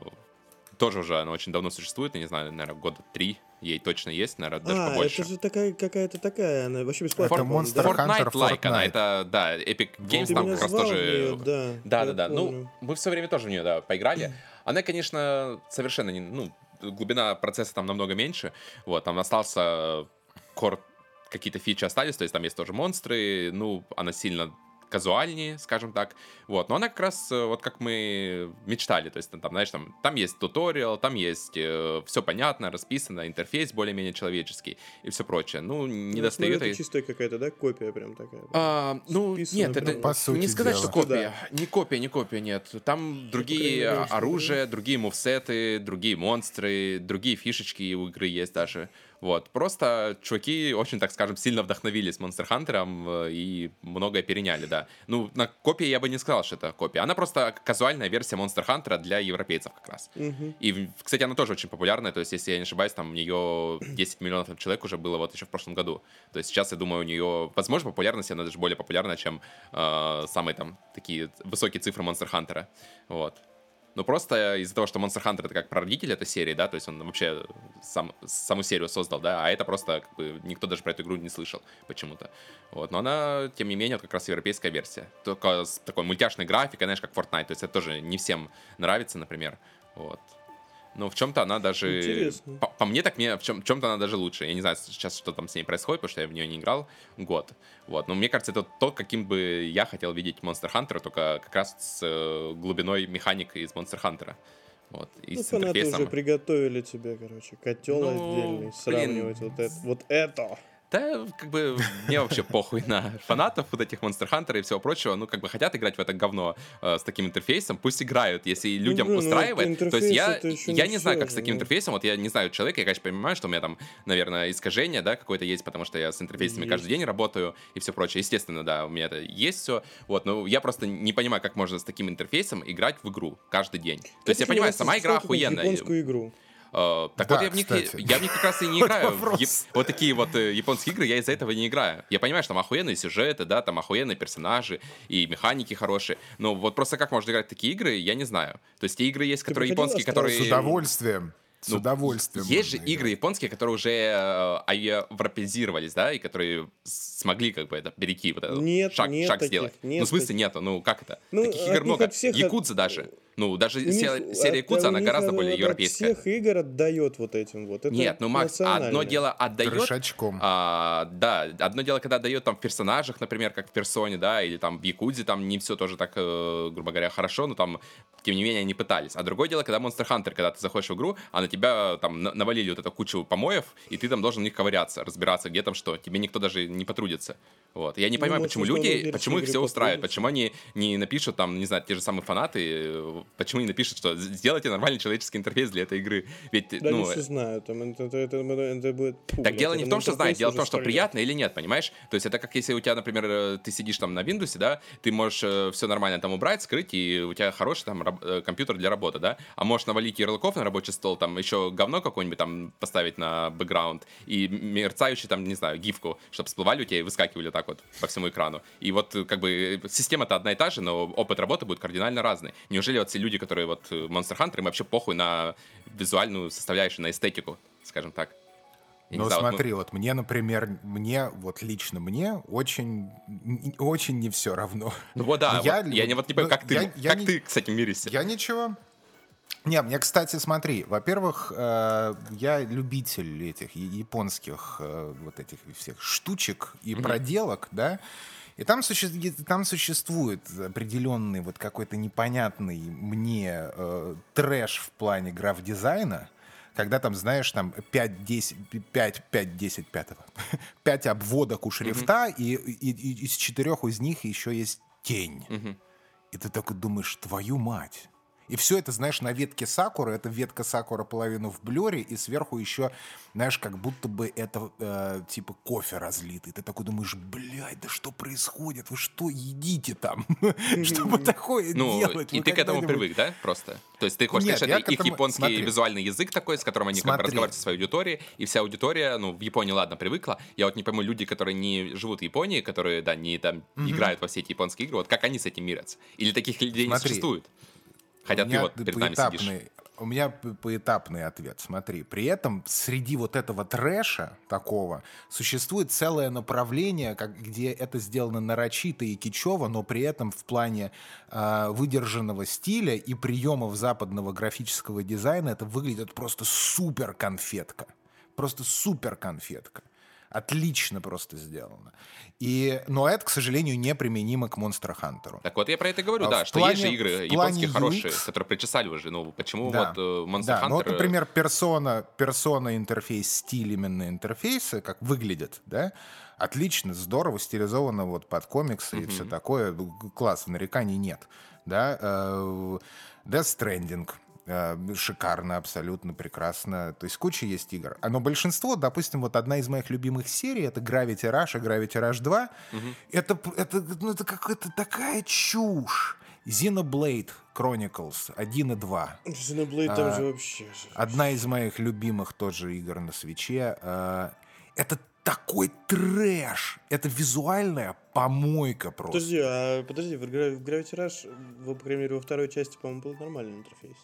тоже уже она очень давно существует, я не знаю, наверное, года три ей точно есть, наверное, даже а, побольше. это же такая какая-то такая, она вообще бесплатная. Это по-моему, Monster да? Hunter Fortnite-like она, Fortnite. это, да, Epic Games Ты там как раз тоже... неё, да. Да, да, да. Ну, мы все время тоже в нее, да, поиграли. Она, конечно, совершенно не, ну, глубина процесса там намного меньше. Вот, там остался кор, какие-то фичи остались, то есть там есть тоже монстры, ну, она сильно казуальнее, скажем так. Вот, но она как раз э, вот как мы мечтали, то есть там, знаешь, там, там есть туториал, там есть все понятно, расписано, интерфейс более-менее человеческий и все прочее. Ну, не Ну, достает этой- это чистая какая-то, да, копия прям такая. а, ну, Списано нет, прям. это По сути не сказать, дела. что копия. Не копия, не копия, нет. Там другие оружия, другие мувсеты, другие монстры, другие фишечки у игры есть даже. Вот. Просто чуваки очень, так скажем, сильно вдохновились Monster Hunter и многое переняли, да. Ну, на копии я бы не сказал, что это копия. Она просто казуальная версия Monster Hunter для европейцев как раз. Мгм. И, кстати, она тоже очень популярная, то есть, если я не ошибаюсь, там у нее 10 миллионов человек уже было вот еще в прошлом году. То есть сейчас, я думаю, у нее, возможно, популярность, она даже более популярна, чем э, самые там такие высокие цифры Monster Hunter. Вот. Но просто из-за того, что Monster Hunter это как прародитель этой серии, да, то есть он вообще сам, саму серию создал, да, а это просто как бы, никто даже про эту игру не слышал почему-то. Вот, но она, тем не менее, вот как раз европейская версия. Только с такой мультяшной графикой, знаешь, как Fortnite, то есть это тоже не всем нравится, например. Вот. Но в чем-то она даже... Интересно. По, по мне так мне в, чем, чем-то она даже лучше. Я не знаю сейчас, что там с ней происходит, потому что я в нее не играл год. Вот. Но мне кажется, это то, каким бы я хотел видеть Monster Hunter, только как раз с э, глубиной механик из Monster Hunter. Вот. И Ну, с фанаты уже приготовили тебе, короче, котел Ну, отдельный, блин. сравнивать вот это. Вот это. Да, как бы мне вообще похуй на фанатов вот этих Monster Hunter и всего прочего. Ну, как бы хотят играть в это говно э, с таким интерфейсом, пусть играют, если людям блин, ну, устраивает. То есть я, я не не знаю, как с таким ну. интерфейсом, вот я не знаю человека, я, конечно, понимаю, что у меня там, наверное, искажение, да, какое-то есть, потому что я с интерфейсами Есть. каждый день работаю и все прочее. Естественно, да, у меня это есть все. Вот, но я просто не понимаю, как можно с таким интерфейсом играть в игру каждый день. То есть я понимаю, сама игра охуенная. японскую игру. Э, так Да, вот я в, них, кстати. я в них как раз и не *laughs* играю. Вот такие вот э, японские игры, я из-за этого не играю. Я понимаю, что там охуенные сюжеты, да, там охуенные персонажи и механики хорошие. Но вот просто как можно играть в такие игры, я не знаю. То есть те игры есть, которые японские, которые... С удовольствием. С Ну, удовольствием. Есть же можно игры играть. японские, которые уже э, европезировались, да, и которые смогли как бы это перейти, вот этот Нет, шаг, нет шаг таких, сделать. нет ну, в смысле таких. нету, ну как это? Ну, Таких игр много. от всех Якудза от- даже. Ну, даже се- серия у она гораздо более от европейская. всех игр отдает вот этим вот. Это Нет, ну, Макс, одно дело отдает... Крышачком. А, да, одно дело, когда дает там в персонажах, например, как в персоне, да, или там в Якудзе, там не все тоже так, э, грубо говоря, хорошо, но там, тем не менее, они пытались. А другое дело, когда Monster Hunter, когда ты заходишь в игру, а на тебя там на- навалили вот эту кучу помоев, и ты там должен в них ковыряться, разбираться, где там что. Тебе никто даже не потрудится. Вот. Я не Ну, понимаю, почему люди, почему их все устраивает, почему они не напишут там, не знаю, те же самые фанаты, э, почему не напишут, что сделайте нормальный человеческий интерфейс для этой игры. Ведь, Да, ну, все знают. Там, это, это, это, это будет... Фу, так дело не в том, что знает, дело в том, что приятно или нет, понимаешь? То есть это как если у тебя, например, э, ты сидишь там на Windows, да, ты можешь все нормально там убрать, скрыть, и у тебя хороший там раб- э, компьютер для работы, да, а можешь навалить ярлыков на рабочий стол, там еще говно какое-нибудь там поставить на бэкграунд и мерцающий там, не знаю, гифку, чтобы всплывали у тебя и выскакивали так вот по всему экрану. И вот э, как бы э, система-то одна и та же, но опыт работы будет кардинально разный. Неужели вот все люди, которые вот э, Monster Hunter, им вообще похуй на визуальную составляющую, на эстетику, скажем так? Я Ну знаю, вот, смотри, вот мне, например, мне, вот лично мне очень, очень не все равно. Ну вот да, Я вот, я, не, вот не понимаю, ну, как ты, я- я как не- ты с этим миришься? Я ничего. Не, мне, кстати, смотри, во-первых, э, я любитель этих японских э, вот этих всех штучек и проделок, да, и там, суще- там существует определенный вот какой-то непонятный мне э, трэш в плане граф-дизайна, когда там, знаешь, там 5-10, 5, 5, 10, 5, 5 обводок у шрифта, и, и- и из четырех из них еще есть тень. Мгм. И ты такой думаешь, твою мать. И все это, знаешь, на ветке сакуры. Это ветка сакура половину в блюре, и сверху еще, знаешь, как будто бы это э, типа кофе разлитый. Ты такой думаешь, блядь, да что происходит? Вы что едите там? *laughs* Чтобы такое Ну, делать? и ты к этому привык, да, просто? То есть ты хочешь Нет, это их японский смотри. визуальный язык такой, с которым они как бы Смотри. разговаривают со своей аудиторией, и вся аудитория, ну, в Японии, ладно, привыкла. Я вот не пойму, люди, которые не живут в Японии, которые, да, не там играют во все эти японские игры, вот как они с этим мирятся? Или таких людей не существует? Хотя У ты меня вот перед нами сидишь. поэтапный- У меня поэтапный ответ. Смотри, при этом среди вот этого трэша такого существует целое направление, как, где это сделано нарочито и кичево, но при этом в плане а, выдержанного стиля и приемов западного графического дизайна это выглядит просто супер конфетка. Просто супер конфетка. Отлично просто сделано. И, но это, к сожалению, не применимо к Monster Hunter. Так вот я про это говорю, А да, что плане- есть же игры японские хорошие, UX которые причесали уже. Ну, почему Да. вот э, Monster Да, Hunter... ну вот, э, например, персона, персона интерфейс, стиль именно интерфейса, как выглядит, да, отлично, здорово, стилизовано вот под комиксы и все такое, класс, нареканий нет, да. э, Death Stranding, шикарно, абсолютно прекрасно, то есть куча есть игр. А, Но большинство, допустим, вот одна из моих любимых серий, это Gravity Rush и Gravity Rush 2, это, п- это, ну, это какая-то такая чушь. Xenoblade Chronicles 1 и 2. Xenoblade там А, же вообще... же- Одна из моих любимых тоже игр на свече. э, Это такой трэш. Это визуальная помойка просто. Подожди, а подожди, в, Gra- в Gravity Rush, по крайней мере, во второй части, по-моему, был нормальный интерфейс.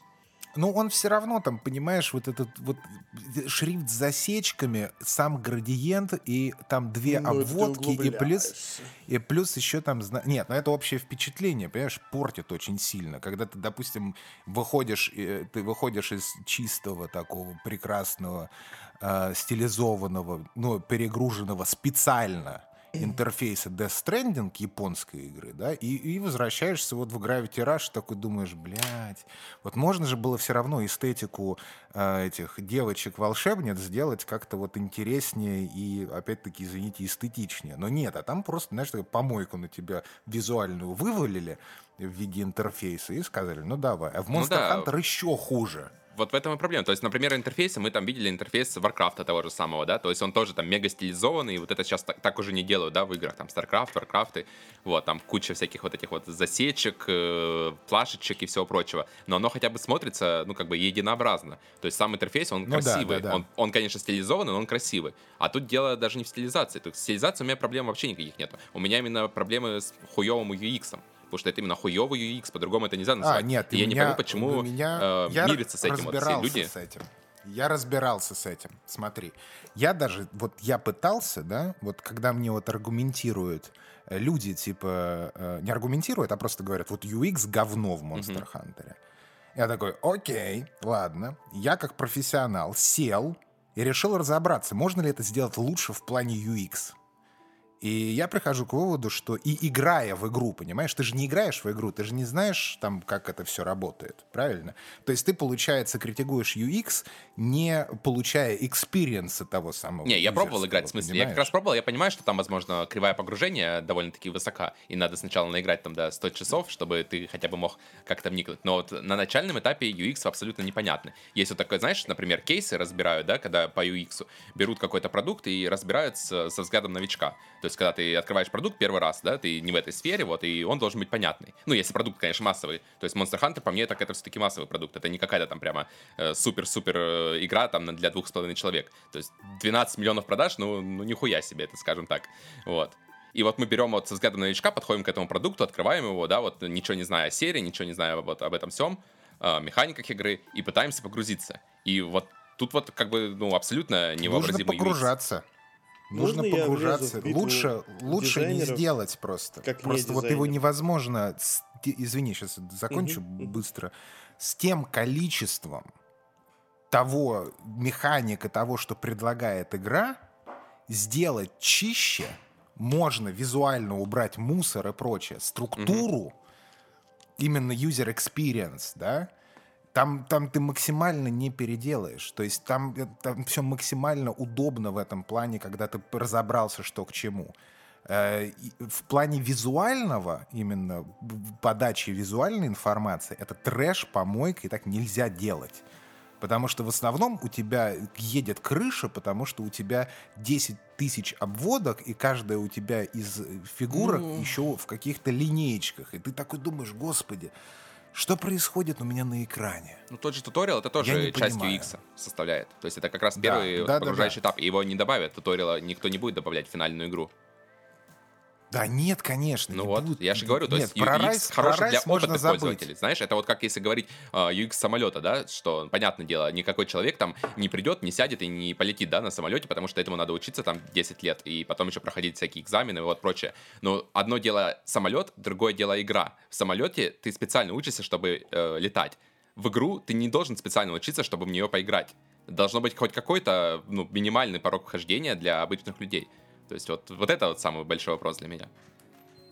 Ну, он все равно там, понимаешь, вот этот вот шрифт с засечками, сам градиент, и там две Ну, обводки, и плюс, и плюс еще там... Нет, ну это общее впечатление, понимаешь, портит очень сильно. Когда ты, допустим, выходишь, э, ты выходишь из чистого такого прекрасного, э, стилизованного, ну, перегруженного специально интерфейса Death Stranding японской игры, да, и, и возвращаешься вот в Gravity Rush, такой думаешь, блядь, вот можно же было все равно эстетику э, этих девочек-волшебниц сделать как-то вот интереснее и, опять-таки, извините, эстетичнее. Но нет, а там просто, знаешь, такую помойку на тебя визуальную вывалили в виде интерфейса и сказали, ну давай. А в Monster Ну да. Hunter еще хуже. Вот в этом и проблема. То есть, например, интерфейсы, мы там видели интерфейс Warcraft того же самого, да, то есть он тоже там мега стилизованный, и вот это сейчас так, так уже не делают, да, в играх, там, StarCraft, Warcraft, вот, там куча всяких вот этих вот засечек, э, плашечек и всего прочего, но оно хотя бы смотрится, ну, как бы единообразно, то есть сам интерфейс, он Ну да, красивый, да, да. Он, он, конечно, стилизованный, но он красивый, а тут дело даже не в стилизации, то есть стилизации у меня проблем вообще никаких нет, у меня именно проблемы с хуевым UX, потому что это именно хуёвый UX, по-другому это нельзя назвать. А, нет, И я не меня- пойму, почему у меня, э, я мирятся с этим вот все люди. с этим. Я разбирался с этим. Смотри, я даже, вот я пытался, да, вот когда мне вот аргументируют э, люди, типа, э, не аргументируют, а просто говорят, вот UX говно в Monster Hunter. Я такой, окей, ладно. Я как профессионал сел и решил разобраться, можно ли это сделать лучше в плане UX. И я прихожу к выводу, что и играя в игру, понимаешь, ты же не играешь в игру, ты же не знаешь там, как это все работает, правильно? То есть ты, получается, критикуешь UX, не получая экспириенса того самого. Не, я пробовал играть, в смысле, я как понимаешь? раз пробовал, я понимаю, что там, возможно, кривая погружения довольно-таки высока, и надо сначала наиграть там до 100 часов, чтобы ты хотя бы мог как-то вникнуть. Но вот на начальном этапе UX абсолютно непонятный. Есть вот такое, знаешь, например, кейсы разбирают, да, когда по UX берут какой-то продукт и разбирают со взглядом новичка. То есть, когда ты открываешь продукт первый раз, да, ты не в этой сфере, вот, и он должен быть понятный. Ну, если продукт, конечно, массовый. То есть Monster Hunter, по мне, так это все-таки массовый продукт. Это не какая-то там прямо э, супер-супер э, игра там для двух с половиной человек. То есть 12 миллионов продаж, ну, ну нихуя себе, это скажем так. Вот. И вот мы берем вот со взглядом новичка, подходим к этому продукту, открываем его, да, вот ничего не зная о серии, ничего не зная вот об этом всем, э, механиках игры, и пытаемся погрузиться. И вот тут вот как бы, ну, абсолютно Нужно невообразимый UX. погружаться. Нужно Можно погружаться. Лучше, лучше не сделать просто. как просто вот его невозможно. Извини, сейчас закончу мгм. быстро. С тем количеством того механика того, что предлагает игра, сделать чище можно визуально убрать мусор и прочее. Структуру, именно user experience, да, там, там ты максимально не переделаешь. То есть там, э, там все максимально удобно в этом плане, когда ты разобрался, что к чему. Э, В плане визуального, именно подачи визуальной информации, это трэш, помойка, и так нельзя делать. Потому что в основном у тебя едет крыша, потому что у тебя 10 тысяч обводок, и каждая у тебя из э, фигурок Ну. еще в каких-то линеечках. И ты такой думаешь, господи, что происходит у меня на экране? Ну, тот же туториал, это Я тоже не часть понимаю. UX составляет. То есть это как раз Да, первый да, да, погружающий да. этап. И его не добавят, туториала никто не будет добавлять в финальную игру. Да нет, конечно. Ну не вот, будут. я же говорю, то Нет, есть про UX Rise, про хороший для Rise можно опытных забыть. пользователей. Знаешь, это вот как если говорить UX самолета, да, что, понятное дело, никакой человек там не придет, не сядет и не полетит, да, на самолете, потому что этому надо учиться там 10 лет и потом еще проходить всякие экзамены и вот прочее. Но одно дело самолет, другое дело игра. В самолете ты специально учишься, чтобы э, летать. В игру ты не должен специально учиться, чтобы в нее поиграть. Должно быть хоть какой-то ну, минимальный порог вхождения для обычных людей. То есть вот, вот это вот самый большой вопрос для меня.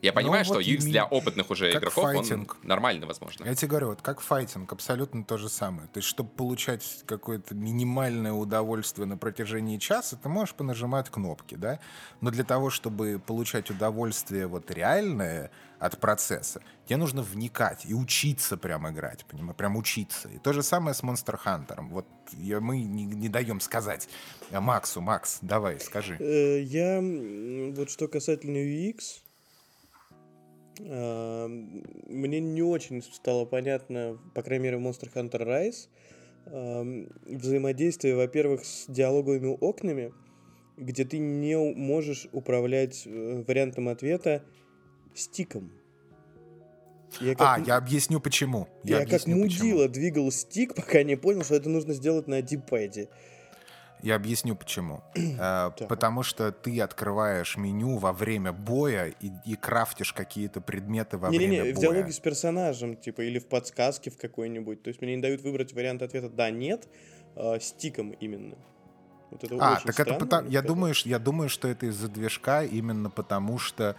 Я понимаю, Ну, вот что UX ми- для опытных уже игроков, файтинг. он нормальный, возможно. Я тебе говорю, вот как файтинг, абсолютно то же самое. То есть, чтобы получать какое-то минимальное удовольствие на протяжении часа, ты можешь понажимать кнопки, да? Но для того, чтобы получать удовольствие вот реальное от процесса, тебе нужно вникать и учиться прям играть, понимаешь? Прям учиться. И то же самое с Monster Hunter. Вот я- мы не, не даем сказать Максу, Макс, давай, скажи. Э, Я, вот что касательно UX, мне не очень стало понятно, по крайней мере, в Monster Hunter Rise, взаимодействие, во-первых, с диалоговыми окнами, где ты не можешь управлять э, вариантом ответа стиком. Я А, как, я объясню почему. я как объясню, почему. мудила двигал стик, пока не понял, что это нужно сделать на диппаде. Я объясню почему. *clears throat* Э, Потому что ты открываешь меню во время боя и, и крафтишь какие-то предметы во Не-не-не, время в боя. диалоге с персонажем, типа, или в подсказке в какой-нибудь. То есть мне не дают выбрать вариант ответа «да», «нет», а, стиком именно. Вот это А, так это странно, потому, я думаю, я думаю, что это из-за движка именно потому, что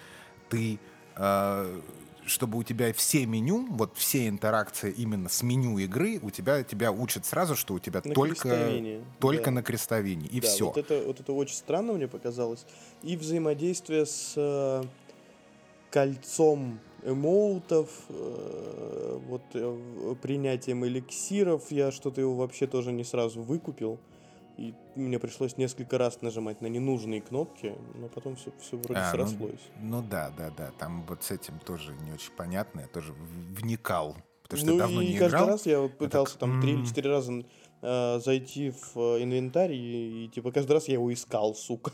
ты, э, чтобы у тебя все меню, вот все интеракции именно с меню игры, у тебя тебя учат сразу, что у тебя На только только да. на крестовине и Да, все. Вот это, вот это очень странно мне показалось. И взаимодействие с э, кольцом эмоутов, э, вот э, принятием эликсиров, я что-то его вообще тоже не сразу выкупил. И мне пришлось несколько раз нажимать на ненужные кнопки, но потом все, все вроде А, ну, срослось. ну да, да, да. Там вот с этим тоже не очень понятно. Я тоже вникал. Потому что ну давно и не каждый играл. раз я вот пытался так, там три или четыре раза э, зайти в э, инвентарь, и, и, типа каждый раз я его искал, сука.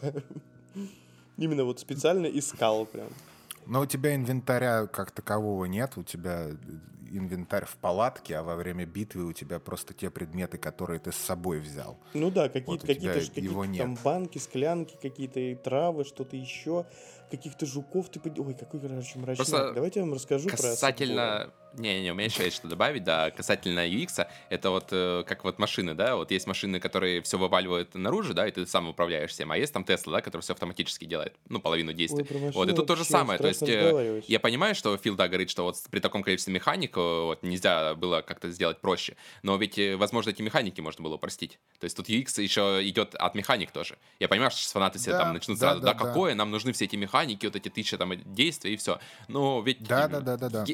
*laughs* Именно вот специально искал прям. Но у тебя инвентаря как такового нет. У тебя инвентарь в палатке, а во время битвы у тебя просто те предметы, которые ты с собой взял. Ну да, Вот какие-то ж- какие-то его там банки, склянки, какие-то травы, что-то еще, каких-то жуков ты под- Ой, какой, короче, мрачный. Просто Давайте я вам расскажу про Касательно... Не-не, у меня еще есть что добавить, да, касательно UX, это вот э, как вот машины, да, вот есть машины, которые все вываливают наружу, да, и ты сам управляешь всем, а есть там Тесла, да, который все автоматически делает, ну, половину действий. Ой, про вот, и тут то же самое, то есть э, я понимаю, что Фил, да, говорит, что вот при таком количестве механик э, вот нельзя было как-то сделать проще, но ведь, возможно, эти механики можно было упростить. То есть тут UX еще идет от механик тоже. Я понимаю, что сейчас фанаты все Да, там начнут да, сразу, да, да, да. какое, нам нужны все эти механики, вот эти тысячи там действий и все. Но ведь... Да, да, да, да, да.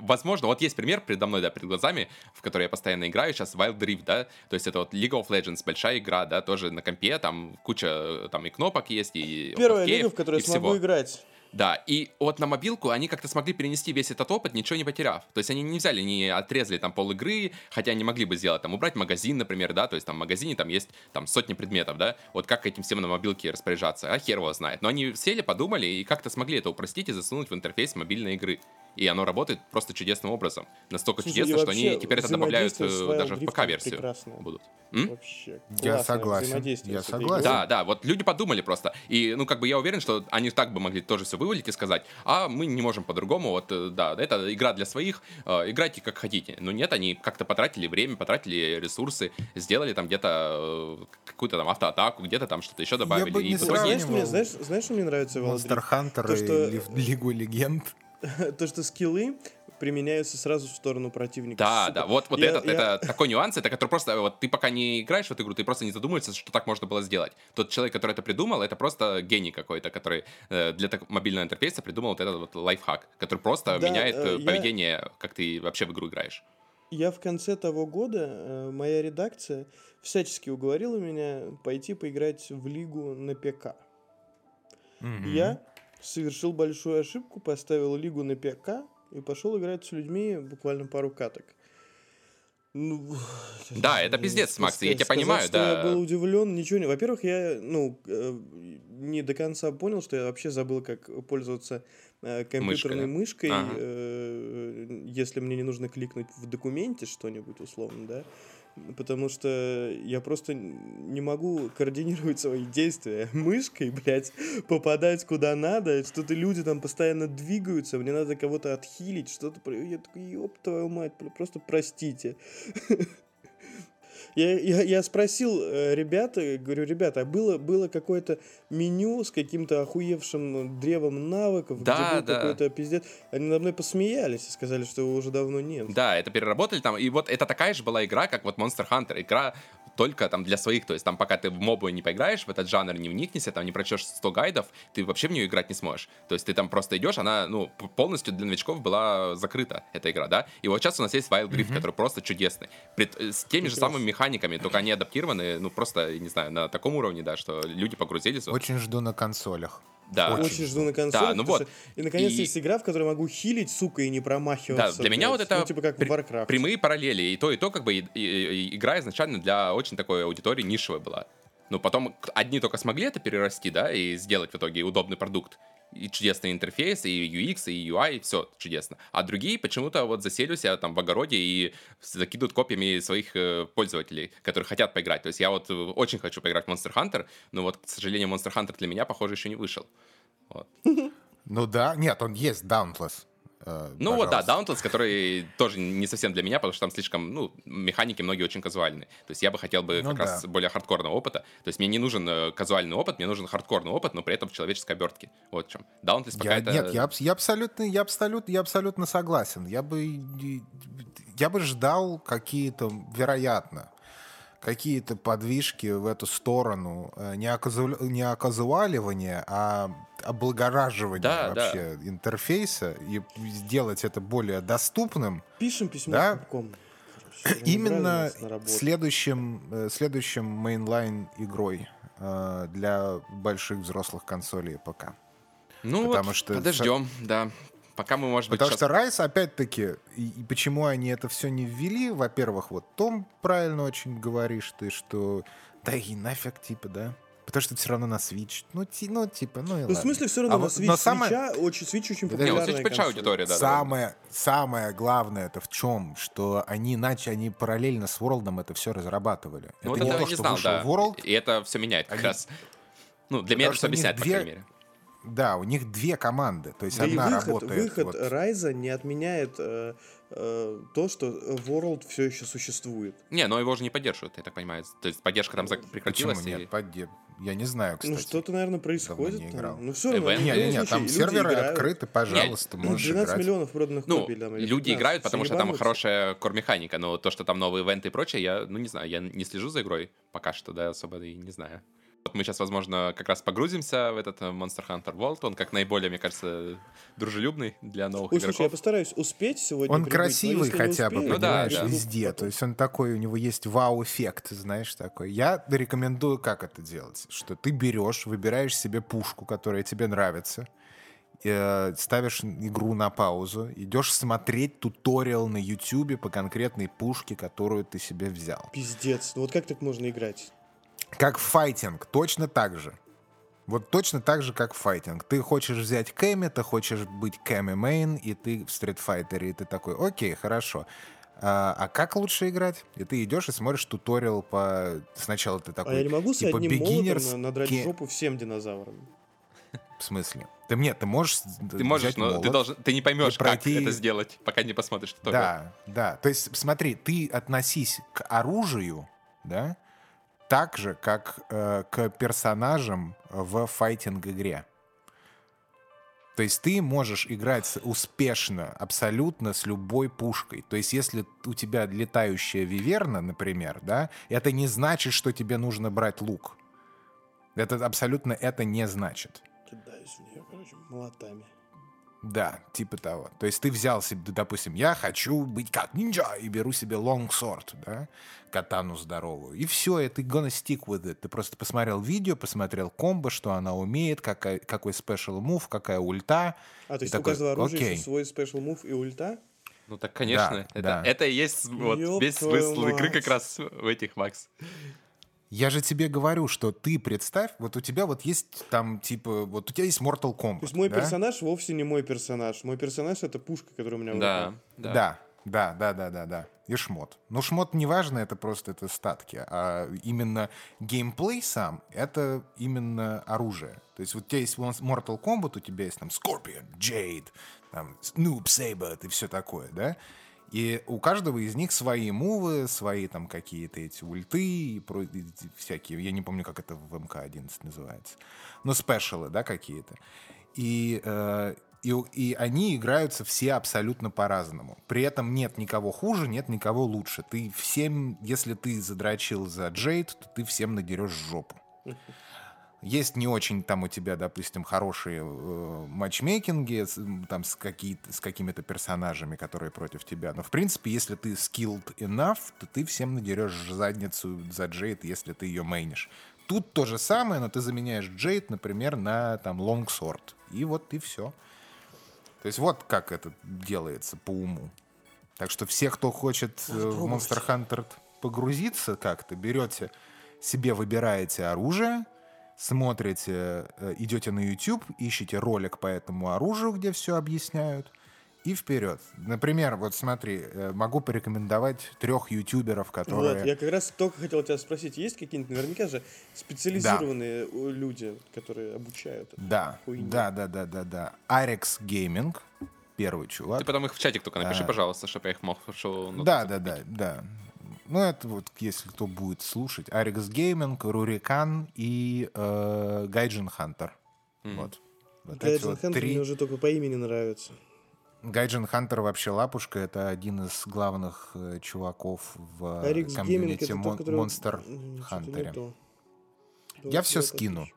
Возможно, вот есть пример передо мной, да, перед глазами, в который я постоянно играю сейчас, Wild Rift, да, то есть это вот League of Legends, большая игра, да, тоже на компе, там куча э, там и кнопок есть, и Первая лига, в которой я смогу всего. играть. Да, и вот на мобилку они как-то смогли перенести весь этот опыт, ничего не потеряв. То есть они не взяли, не отрезали там пол игры, хотя они могли бы сделать, там, убрать магазин, например, да, то есть там в магазине там есть там сотни предметов, да, вот как этим всем на мобилке распоряжаться, а хер его знает. Но они сели, подумали и как-то смогли это упростить и засунуть в интерфейс мобильной игры. И оно работает просто чудесным образом. Настолько Слушай, чудесно, и что они теперь это добавляют э, даже в ПК-версию будут. М? Вообще. Я согласен, я согласен. Да, да, вот люди подумали просто. И, ну, как бы я уверен, что они так бы могли тоже все вывалить и сказать, а мы не можем по-другому, вот, э, да, это игра для своих, э, играйте как хотите. Но нет, они как-то потратили время, потратили ресурсы, сделали там где-то э, какую-то там автоатаку, где-то там что-то еще добавили. бы и не знаешь, сравнивал. мне, знаешь, знаешь, что мне нравится в Monster? Hunter То, и что- Ли- Лигу Легенд. *laughs* То, что скиллы применяются сразу в сторону противника. Да, Сука. да, вот, вот Я- этот, я- это такой нюанс, это который просто, вот ты пока не играешь в эту игру, ты просто не задумываешься, что так можно было сделать. Тот человек, который это придумал, это просто гений какой-то, который э, для так- мобильного интерфейса придумал вот этот вот лайфхак, который просто Да, меняет э, э, я- поведение, как ты вообще в игру играешь. Я в конце того года, э, моя редакция всячески уговорила меня пойти поиграть в лигу на ПК. Я совершил большую ошибку, поставил лигу на ПК и пошел играть с людьми буквально пару каток. Ну, Да, это пиздец, Макс, я тебя сказать, понимаю, что да. Я был удивлен, ничего не. Во-первых, я, ну, э, не до конца понял, что я вообще забыл, как пользоваться э, компьютерной мышкой, Ага. э, если мне не нужно кликнуть в документе что-нибудь условно, да. Потому что я просто не могу координировать свои действия *laughs* мышкой, блядь, попадать куда надо, что-то люди там постоянно двигаются, мне надо кого-то отхилить, что-то... Я такой, ёб твою мать, просто простите. *laughs* Я, я, я спросил э, ребята, говорю, ребята, а было, было какое-то меню с каким-то охуевшим древом навыков, Да, где был да. какой-то пиздец? Они надо мной посмеялись и сказали, что его уже давно нет. Да, это переработали там, и вот это такая же была игра, как вот Monster Hunter, игра только там для своих, то есть там пока ты в мобы не поиграешь, в этот жанр не вникнешься, там не прочешь 100 гайдов, ты вообще в нее играть не сможешь. То есть ты там просто идешь, она, ну, полностью для новичков была закрыта, эта игра, да? И вот сейчас у нас есть Wild Rift, который просто чудесный. Пред- э, с теми же Прекрасно. самыми механиками, только они адаптированы, ну, просто, не знаю, на таком уровне, да, что люди погрузились. Очень жду на консолях. Да. очень Очень жду на консоли. Да, ну вот. И наконец И- есть игра, в которой могу хилить, сука, и не Да, промахиваться. для меня блядь. вот это Ну, типа как в при- Warcraft. прямые параллели. И то, и то, как бы и- и- и игра изначально для очень такой аудитории нишевой была. Но потом к- одни только смогли это перерасти, да, и сделать в итоге удобный продукт. И чудесный интерфейс, и UX, и UI, все чудесно. А другие почему-то вот засели у себя там в огороде и закидывают копиями своих э, пользователей, которые хотят поиграть. То есть я вот э, очень хочу поиграть в Monster Hunter, но вот, к сожалению, Monster Hunter для меня, похоже, еще не вышел. Вот. *laughs* Ну да, нет, он есть, Dauntless. Э, Ну вот, да, пожалуйста. Dauntless, который тоже не совсем для меня, потому что там слишком, ну, механики многие очень казуальные. То есть я бы хотел бы Ну как раз да. более хардкорного опыта. То есть мне не нужен э, казуальный опыт, мне нужен хардкорный опыт, но при этом в человеческой обертке. Вот в чем. Dauntless пока Я- это... Нет, я, я абсолютно, я абсолютно, я абсолютно согласен. Я бы, я бы ждал какие-то, вероятно, какие-то подвижки в эту сторону, э, не, оказу- не оказуаливания, а облагораживания Да, да. вообще интерфейса и сделать это более доступным. Пишем письмо Да. *clears throat* Именно следующим, э, следующим mainline игрой э, для больших взрослых консолей ПК. Ну потому вот, что- подождем, да. Пока мы, может быть, Потому щас- что Rise, опять-таки, и, и почему они это все не ввели, во-первых, вот Том правильно очень говоришь ты, что да и нафиг, типа, да. Потому что это все равно на Switch. Ну, ти- ну типа, ну и Ну, в ладно. смысле, все равно А на вот- Switch, но самое- Switch'а очень, Switch очень Не, вот популярная Switch большая аудитория, да. да. самое, самое главное это в чем? Что они иначе они параллельно с World это все разрабатывали. Ну, вот это не этого то, не что знал, вышел да. World, И это все меняет как Они- раз. Ну, для меня Потому это что все объясняет, по две- крайней мере. Да, у них две команды. То есть Да и одна выход, работает. выход вот- Райза не отменяет э, э, то, что World все еще существует. Не, но его же не поддерживают, я так понимаю. То есть поддержка там зак- Почему прекратилась. и- нет? Подде- Я не знаю, кстати. Ну, что-то, наверное, происходит. не играл. Ну, все равно. Event? в Не, любом не, не, там серверы играют. открыты, пожалуйста, Ну, можешь 12 играть. миллионов проданных Ну, копий. там, люди 15. играют, потому что там хорошая кор-механика, но то, что там новые ивенты и прочее, я, ну, не знаю, я не слежу за игрой пока что, да, особо и не знаю. Вот мы сейчас, возможно, как раз погрузимся в этот э, Monster Hunter World. Он как наиболее, мне кажется, дружелюбный для новых Ой, слушай, я игроков. постараюсь успеть сегодня Он прибыть, красивый хотя бы, успею, Ну да, понимаешь, да. везде. потом. То есть он такой, у него есть вау-эффект, знаешь, такой. Я рекомендую, как это делать. Что ты берешь, выбираешь себе пушку, которая тебе нравится, э, ставишь игру на паузу, идешь смотреть туториал на YouTube по конкретной пушке, которую ты себе взял. Пиздец. Ну вот как так можно играть? Как файтинг, точно так же. Вот точно так же, как файтинг. Ты хочешь взять Кэми, ты хочешь быть Кэми Мейн, и ты в Fighter, и ты такой, окей, хорошо. А, а как лучше играть? И ты идешь и смотришь туториал по... Сначала ты такой... А я не могу с типа одним молотом beginners на- надрать ке- жопу всем динозаврам. В смысле? Ты нет, ты можешь Ты можешь, но ты, должен, ты не поймешь, и как пройти- это сделать, пока не посмотришь туториал. Да, да. То есть, смотри, ты относись к оружию, да, так же, как э, к персонажам в файтинг-игре. То есть ты можешь играть успешно абсолютно с любой пушкой. То есть если у тебя летающая виверна, например, да, это не значит, что тебе нужно брать лук. Это абсолютно это не значит. Кидаюсь в нее, короче, молотами. Да, типа того. То есть ты взял себе, допустим, я хочу быть как ниндзя и беру себе long sword, да, катану здоровую. И все, и ты gonna stick with it. Ты просто посмотрел видео, посмотрел комбо, что она умеет, какая, какой special move, какая ульта. А, то есть у такой, каждого оружия окей. есть свой special move и ульта? Ну так, конечно, Да, это, да. это и есть вот весь смысл игры как раз в этих, Макс. Я же тебе говорю, что ты представь, вот у тебя вот есть там, типа, вот у тебя есть Mortal Kombat. То есть мой да? персонаж вовсе не мой персонаж. Мой персонаж это пушка, которая у меня в Да, руках. да. Да, да, да, да, да, да. И шмот. Но шмот не важно, это просто это статки. А именно геймплей сам, это именно оружие. То есть вот у тебя есть Mortal Kombat, у тебя есть там Scorpion, Jade, там Noob Saber и все такое, да? И у каждого из них свои мувы, свои там какие-то эти ульты и про- и всякие. Я не помню, как это в МК-11 называется. Но спешалы, да, какие-то. И, э, и, и они играются все абсолютно по-разному. При этом нет никого хуже, нет никого лучше. Ты всем, если ты задрочил за Джейд, то ты всем надерешь жопу. Есть не очень там у тебя, допустим, хорошие э, матчмейкинги с, там с, какие с какими-то персонажами, которые против тебя. Но, в принципе, если ты skilled enough, то ты всем надерешь задницу за Джейд, если ты ее мейнишь. Тут то же самое, но ты заменяешь Джейд, например, на там лонгсорт. И вот и все. То есть вот как это делается по уму. Так что все, кто хочет э, в Monster Hunter погрузиться как-то, берете себе, выбираете оружие, смотрите, э, идете на YouTube, ищете ролик по этому оружию, где все объясняют, и вперед. Например, вот смотри, э, могу порекомендовать трех ютуберов, которые... Вот, я как раз только хотел тебя спросить, есть какие-нибудь, наверняка же, специализированные э, люди, которые обучают? Да, да, да, да, да, да. Arekkz Gaming, первый чувак. Ты потом их в чатик только напиши, А. пожалуйста, чтобы я их мог шоу Да, да, да, да. Ну, это вот, если кто будет слушать. Arekkz Gaming, Rurikhan и э, Gaijin Hunter. Вот. Вот эти Gaijin вот Hunter три. мне уже только по имени нравится. Gaijin Hunter вообще лапушка. Это один из главных э, чуваков в э, Arekkz Gaming комьюнити Мон- который... Что-то Хантере. Я Давай все скину.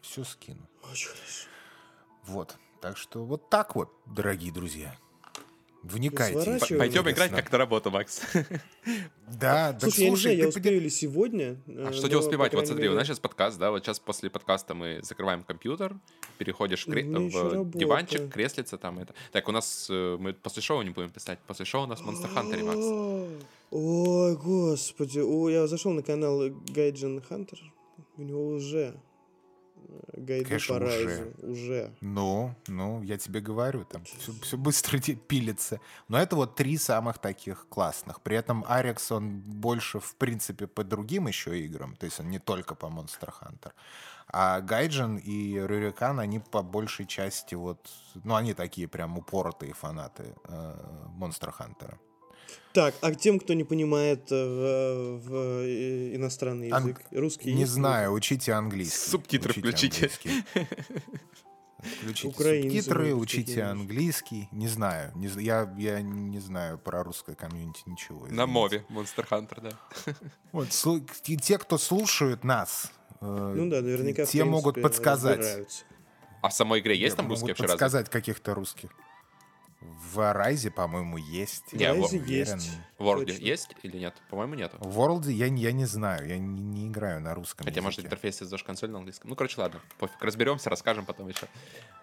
Все скину. Очень хорошо. Вот. Так что вот так вот, дорогие друзья. Вникайте. Пойдем играть как на работу, Макс. *laughs* Да, да Слушай, я не знаю, я ты успею ли сегодня. А э, что но, тебе успевать? Вот смотри, у нас сейчас подкаст, да, вот сейчас после подкаста мы закрываем компьютер, переходишь в, диванчик, креслица там это. Так, у нас, э, мы после шоу не будем писать, после шоу у нас Monster Hunter, Макс. *gasps* Ой, господи. О, я зашел на канал Гайджин Хантер. У него уже гайды Конечно, по уже. райзу. Уже. Ну, ну, я тебе говорю, там все, быстро *laughs* те- пилится. Но это вот три самых таких классных. При этом Арикс, он больше, в принципе, по другим еще играм. То есть он не только по Monster Hunter. А Гайджин и Рюрикан, они по большей части вот... Ну, они такие прям упоротые фанаты э, Monster Hunter. Так, а тем, кто не понимает э, в, в, э, иностранный Ан- язык, русский Не есть? знаю, учите английский. Субтитры Учите включите. английский. Включите Украинцы субтитры, учите английский. Не знаю. Не, я, я не знаю про русское комьюнити ничего. На извините. мове Monster Hunter, да. Вот, и те, кто слушают нас, э, Ну да, наверняка. те могут подсказать. разбираются. А в самой игре есть Нет, там могут русский вообще разве? подсказать каких-то русских. В Райзе, по-моему, есть. Не, в Райзе есть. В World есть или нет? По-моему, нету. В World я, не- я не знаю, я не, не играю на русском Хотя, может, языке. интерфейс из консоль на английском. Ну, короче, ладно. Пофиг, разберемся, расскажем потом еще.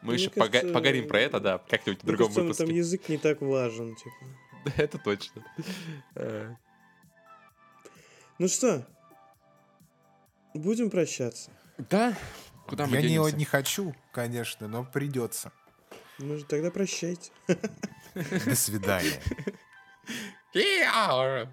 Мы Мне еще кажется, погорим про это, да, как-нибудь в другом кажется, выпуске. там язык не так важен, типа. Да, *laughs* это точно. Э, Ну что, будем прощаться. Да? Куда мы я не, денемся? не хочу, конечно, но придется. Ну же, тогда прощайте. До свидания. Yeah!